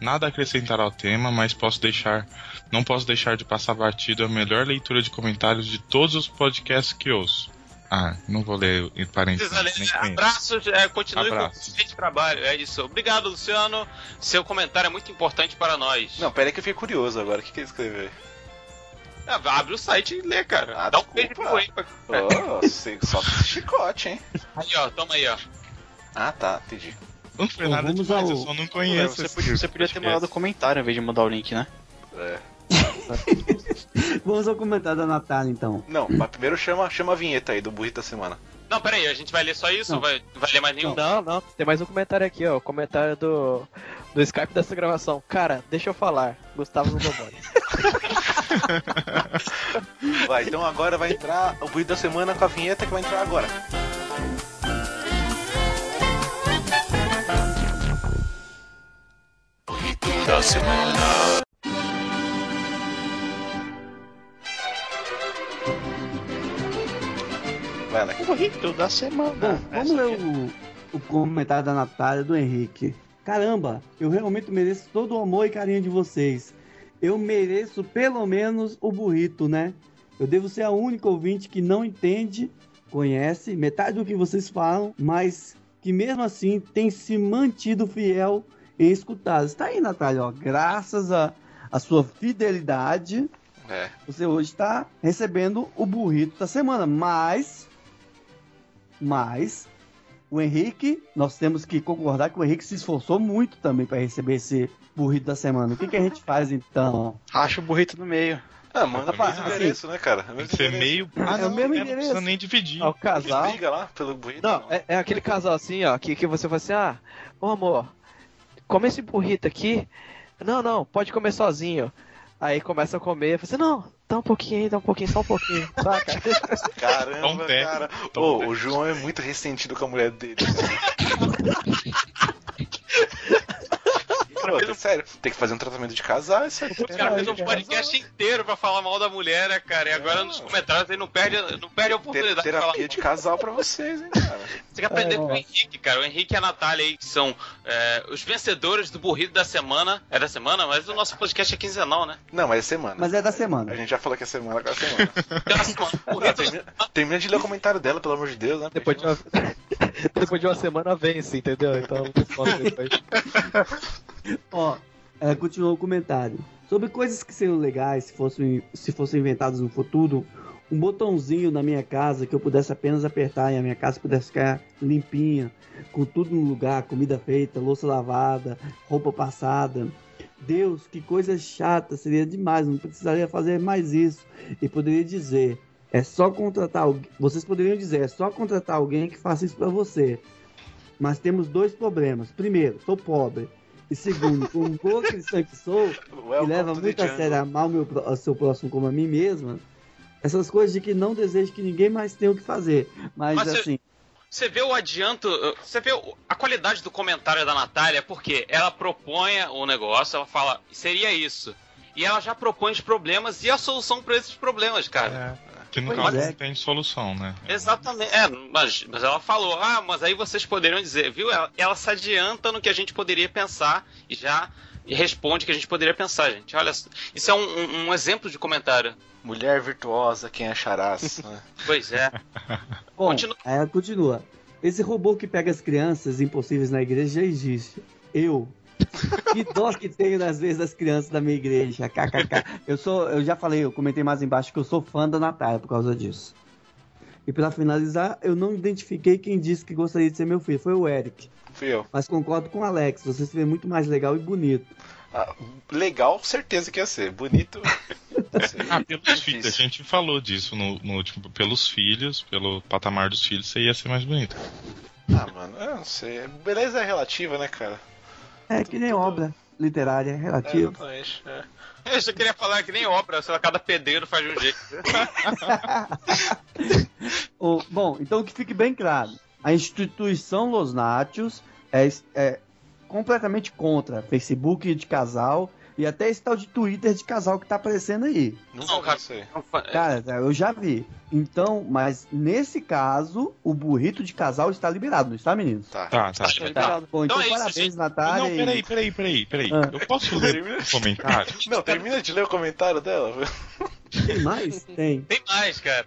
Nada a acrescentar ao tema, mas posso deixar. Não posso deixar de passar batido a melhor leitura de comentários de todos os podcasts que ouço. Ah, não vou ler em parênteses. Abraços, é, continue Abraço. com o excelente trabalho. É isso. Obrigado, Luciano. Seu comentário é muito importante para nós. Não, pera aí que eu fiquei curioso agora. O que, que ele escreveu? Ah, abre o site e lê, cara. Ah, Dá um desculpa. beijo pro Wayne. pra- Oh, sei, só chicote, hein? Aí, ó, toma aí, ó. Ah, tá, entendi. Não foi nada demais, ao- eu só não conheço. Você esse podia, você podia ter mandado comentário em vez de mandar o link, né? É. Vamos ao comentário da Natália, então. Não, mas primeiro chama, chama a vinheta aí do burrito da semana. Não, pera aí, a gente vai ler só isso? Não. ou Vai, vai ler mais nenhum? Não, não. Tem mais um comentário aqui, ó. O comentário do, do Skype dessa gravação. Cara, deixa eu falar. Gustavo Lugomori. Vai, então agora vai entrar o burrito da semana com a vinheta que vai entrar agora. Da semana. Vai, Alex. Burrito da semana. Bom, vamos ler aqui. o, o comentário da Natália do Henrique. Caramba, eu realmente mereço todo o amor e carinho de vocês. Eu mereço pelo menos o burrito, né? Eu devo ser a única ouvinte que não entende, conhece metade do que vocês falam, mas que mesmo assim tem se mantido fiel em escutar. Está aí, Natália, ó. Graças a, a sua fidelidade, É. você hoje está recebendo o burrito da semana. Mas, mas, o Henrique, nós temos que concordar que o Henrique se esforçou muito também para receber esse burrito da semana. O que, que a gente faz então? Racha o burrito no meio. Ah, manda o Tá, mesmo assim, endereço, né, cara? É o mesmo endereço. meio. Ah, É não, o mesmo é, não endereço. precisa nem dividir. Ó, o casal. briga lá pelo burrito? Não, é, é aquele casal assim, ó, que, que você fala assim, ah, ô amor, come esse burrito aqui. Não, não, pode comer sozinho. Aí começa a comer, você, não, dá um pouquinho aí, dá um pouquinho, só um pouquinho, saca? Caramba, cara. O João é muito ressentido com a mulher dele. Sério, tem que fazer um tratamento de casal, isso aqui. O cara fez um podcast inteiro pra falar mal da mulher, né, cara? E agora nos comentários ele não perde, não perde a Ter, oportunidade de falar terapia de casal pra vocês, hein, cara. Você quer aprender É, com o ó. Henrique, cara. O Henrique e a Natália aí, que são é, os vencedores do burrito da semana. É da semana, mas o nosso podcast é quinzenal, né? Não, mas é semana. Mas é da semana. A gente já falou que é semana, agora é semana. Então, assim, Ah, da termina, termina de ler o comentário dela, pelo amor de Deus, né? Depois de uma, depois de uma semana vence, entendeu? Então responde depois. Ó, ela continuou o comentário. Sobre coisas que seriam legais se fossem, se fossem inventadas no futuro, um botãozinho na minha casa que eu pudesse apenas apertar e a minha casa pudesse ficar limpinha, com tudo no lugar, comida feita, louça lavada, roupa passada. Deus, que coisa chata, seria demais, não precisaria fazer mais isso. E poderia dizer, é só contratar vocês poderiam dizer, é só contratar alguém que faça isso pra você. Mas temos dois problemas. Primeiro, sou pobre. E segundo, como boa cristã que sou, que Welcome leva to the muito a sério amar o meu, o seu próximo como a mim mesma, essas coisas de que não desejo que ninguém mais tenha o que fazer. Mas, Mas assim, Você vê o adianto, você vê o- a qualidade do comentário da Natália, porque ela propõe o negócio, ela fala, seria isso. E ela já propõe os problemas e a solução para esses problemas, cara. É, que no Pois caso é. não tem solução, né? Exatamente. É, mas, mas ela falou, ah, mas aí vocês poderiam dizer, viu? Ela, ela se adianta no que a gente poderia pensar e já responde o que a gente poderia pensar, gente. Olha, isso é um, um- um exemplo de comentário. Mulher virtuosa, quem acharás? né? Pois é. bom, continua. aí ela continua. Esse robô que pega as crianças impossíveis na igreja já existe. Eu. Que dó que tenho nas vezes das crianças da minha igreja. KKK. Eu sou, eu já falei, eu comentei mais embaixo que eu sou fã da Natália por causa disso. E pra finalizar, eu não identifiquei quem disse que gostaria de ser meu filho. Foi o Eric. Fui eu. Mas concordo com o Alex, você se vê muito mais legal e bonito. Ah, legal, certeza que ia ser. Bonito. Ah, pelos filhos. A gente falou disso no, no último. Pelos filhos, pelo patamar dos filhos, você ia ser mais bonito. Ah, mano, eu não sei. Beleza é relativa, né, cara? É que nem obra literária, É, relativa. exatamente. é. Eu só queria falar que nem obra, sei lá, cada pedreiro faz de um jeito. Ô, bom, então que fique bem claro: a instituição Los Nátios é, é completamente contra Facebook de casal, E até esse tal de Twitter de casal que tá aparecendo aí. Nunca Não, cara. aí. Cara, eu já vi. Então, mas nesse caso, o burrito de casal está liberado, não está, meninos? Tá. Tá, tá. Tá. Bom, então, Então é isso, parabéns, gente. Natália. Não, peraí, peraí, peraí, peraí. Ah. Eu posso ler um comentário? Não, termina de ler o comentário dela. Tem mais? Tem. Tem mais, cara.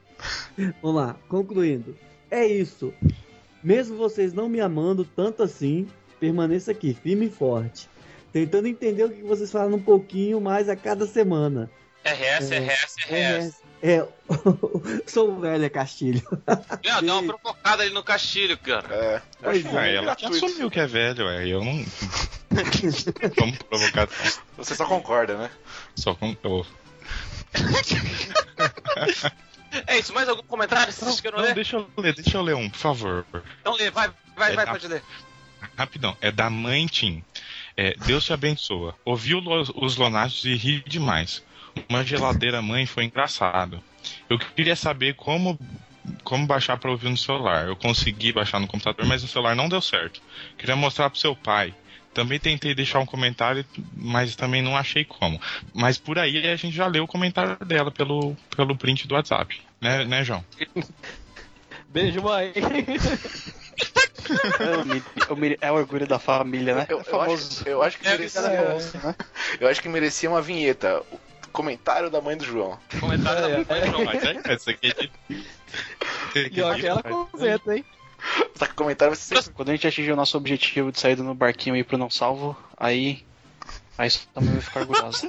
Vamos lá, concluindo. É isso. Mesmo vocês não me amando tanto assim, permaneça aqui, firme e forte. Tentando entender o que vocês falam um pouquinho mais a cada semana. RS, RS, RS. É, é sou velha Castilho. Não, dá uma provocada ali no castilho, cara. É. Pois acho é. Ah, ela gratuito. assumiu que é velho, é. Eu não. Vamos provocar. Você só concorda, né? Só com. eu- É isso, mais algum comentário? Vocês querem Não, ler? deixa eu ler, deixa eu ler um, por favor. Então lê, vai, vai, É vai, da- pode ler. Rapidão, é da mãe Tim. É, Deus te abençoa. Ouviu os Lonatos e ri demais. Uma geladeira mãe foi engraçado. Eu queria saber como como baixar para ouvir no celular. Eu consegui baixar no computador, mas no celular não deu certo. Queria mostrar pro seu pai. Também tentei deixar um comentário, mas também não achei como. Mas por aí a gente já leu o comentário dela pelo, pelo print do WhatsApp. Né, né João? Beijo, mãe. É o É orgulho da família, né? Eu, É eu famoso. acho, eu acho que É, merecia. né? Eu acho que merecia uma vinheta. O comentário da mãe do João. Comentário da É, mãe do João. Mas é, essa aqui é de... E ó, que ela comenta, hein? Só que o comentário vai ser. Quando a gente atingir o nosso objetivo de sair no barquinho e ir pro não salvo, aí. Aí sua mãe vai ficar orgulhosa.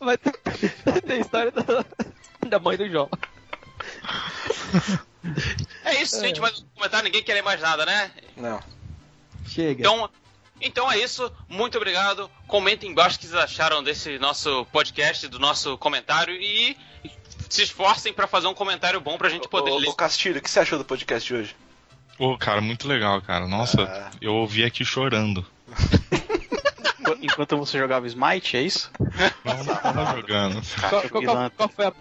Vai ter, vai ter história da, da mãe do João. É isso, gente, mais um comentário, ninguém quer ler mais nada, né? Não. Chega. Então, então é isso, muito obrigado. Comentem embaixo o que vocês acharam desse nosso podcast, do nosso comentário e se esforcem pra fazer um comentário bom pra gente poder Ô, ler. ô, Castilho, o que você achou do podcast de hoje? Pô, cara, muito legal, cara. Nossa, Ah. eu ouvi aqui chorando. Enqu- Enquanto você jogava Smite, é isso? Não, não tava jogando. Qual, qual- qual- foi a,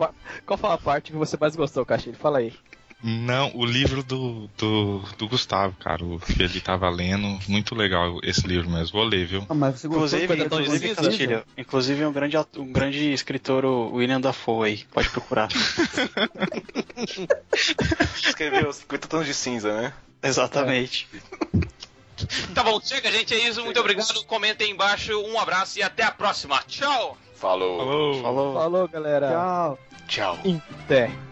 qual foi a parte que você mais gostou, Castilho? Fala aí. Não, o livro do, do, do Gustavo, cara, o que ele tava lendo. Muito legal esse livro mesmo. Vou ler, viu? Ah, mas você gostou Inclusive, inclusive, Castilho, inclusive um grande, um grande escritor, o William Dafoe aí, pode procurar. Escreveu 50 tons de cinza, né? Exatamente. Tá bom, chega, gente, é isso. Muito obrigado. Comentem embaixo. Um abraço e até a próxima. Tchau! Falou. Falou. Falou. Falou, galera. Tchau. Tchau. Até.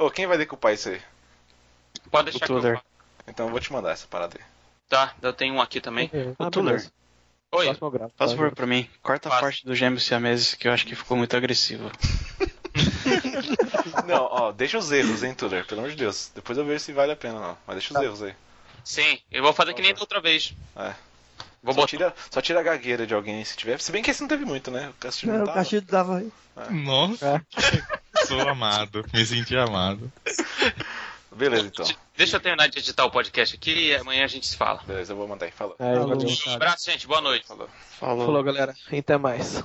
Ô, quem vai decupar isso aí? Pode deixar O que eu. Então eu vou te mandar essa parada aí. Tá, eu tenho um aqui também. Ah, Tuller. beleza. Oi. Faz favor pra mim, corta a parte do gêmeos siameses que eu acho que ficou muito agressivo. Não, ó, deixa os erros, hein, Tuller, pelo amor de Deus. Depois eu vejo se vale a pena ou não. Mas deixa os erros aí. Sim, eu vou fazer que nem da outra vez. É. Vou Só botar. tira, só tira a gagueira de alguém se tiver. Se bem que esse não teve muito, né? O Castilho Não, não o tava. Castilho tava. Nossa, sou amado. Me senti amado. Beleza, então. Deixa eu terminar de editar o podcast aqui e amanhã a gente se fala. Beleza, eu vou mandar aí. Falou. Aí, Falou. Um abraço, gente. Boa noite. Falou. Falou. Falou, galera. Até mais.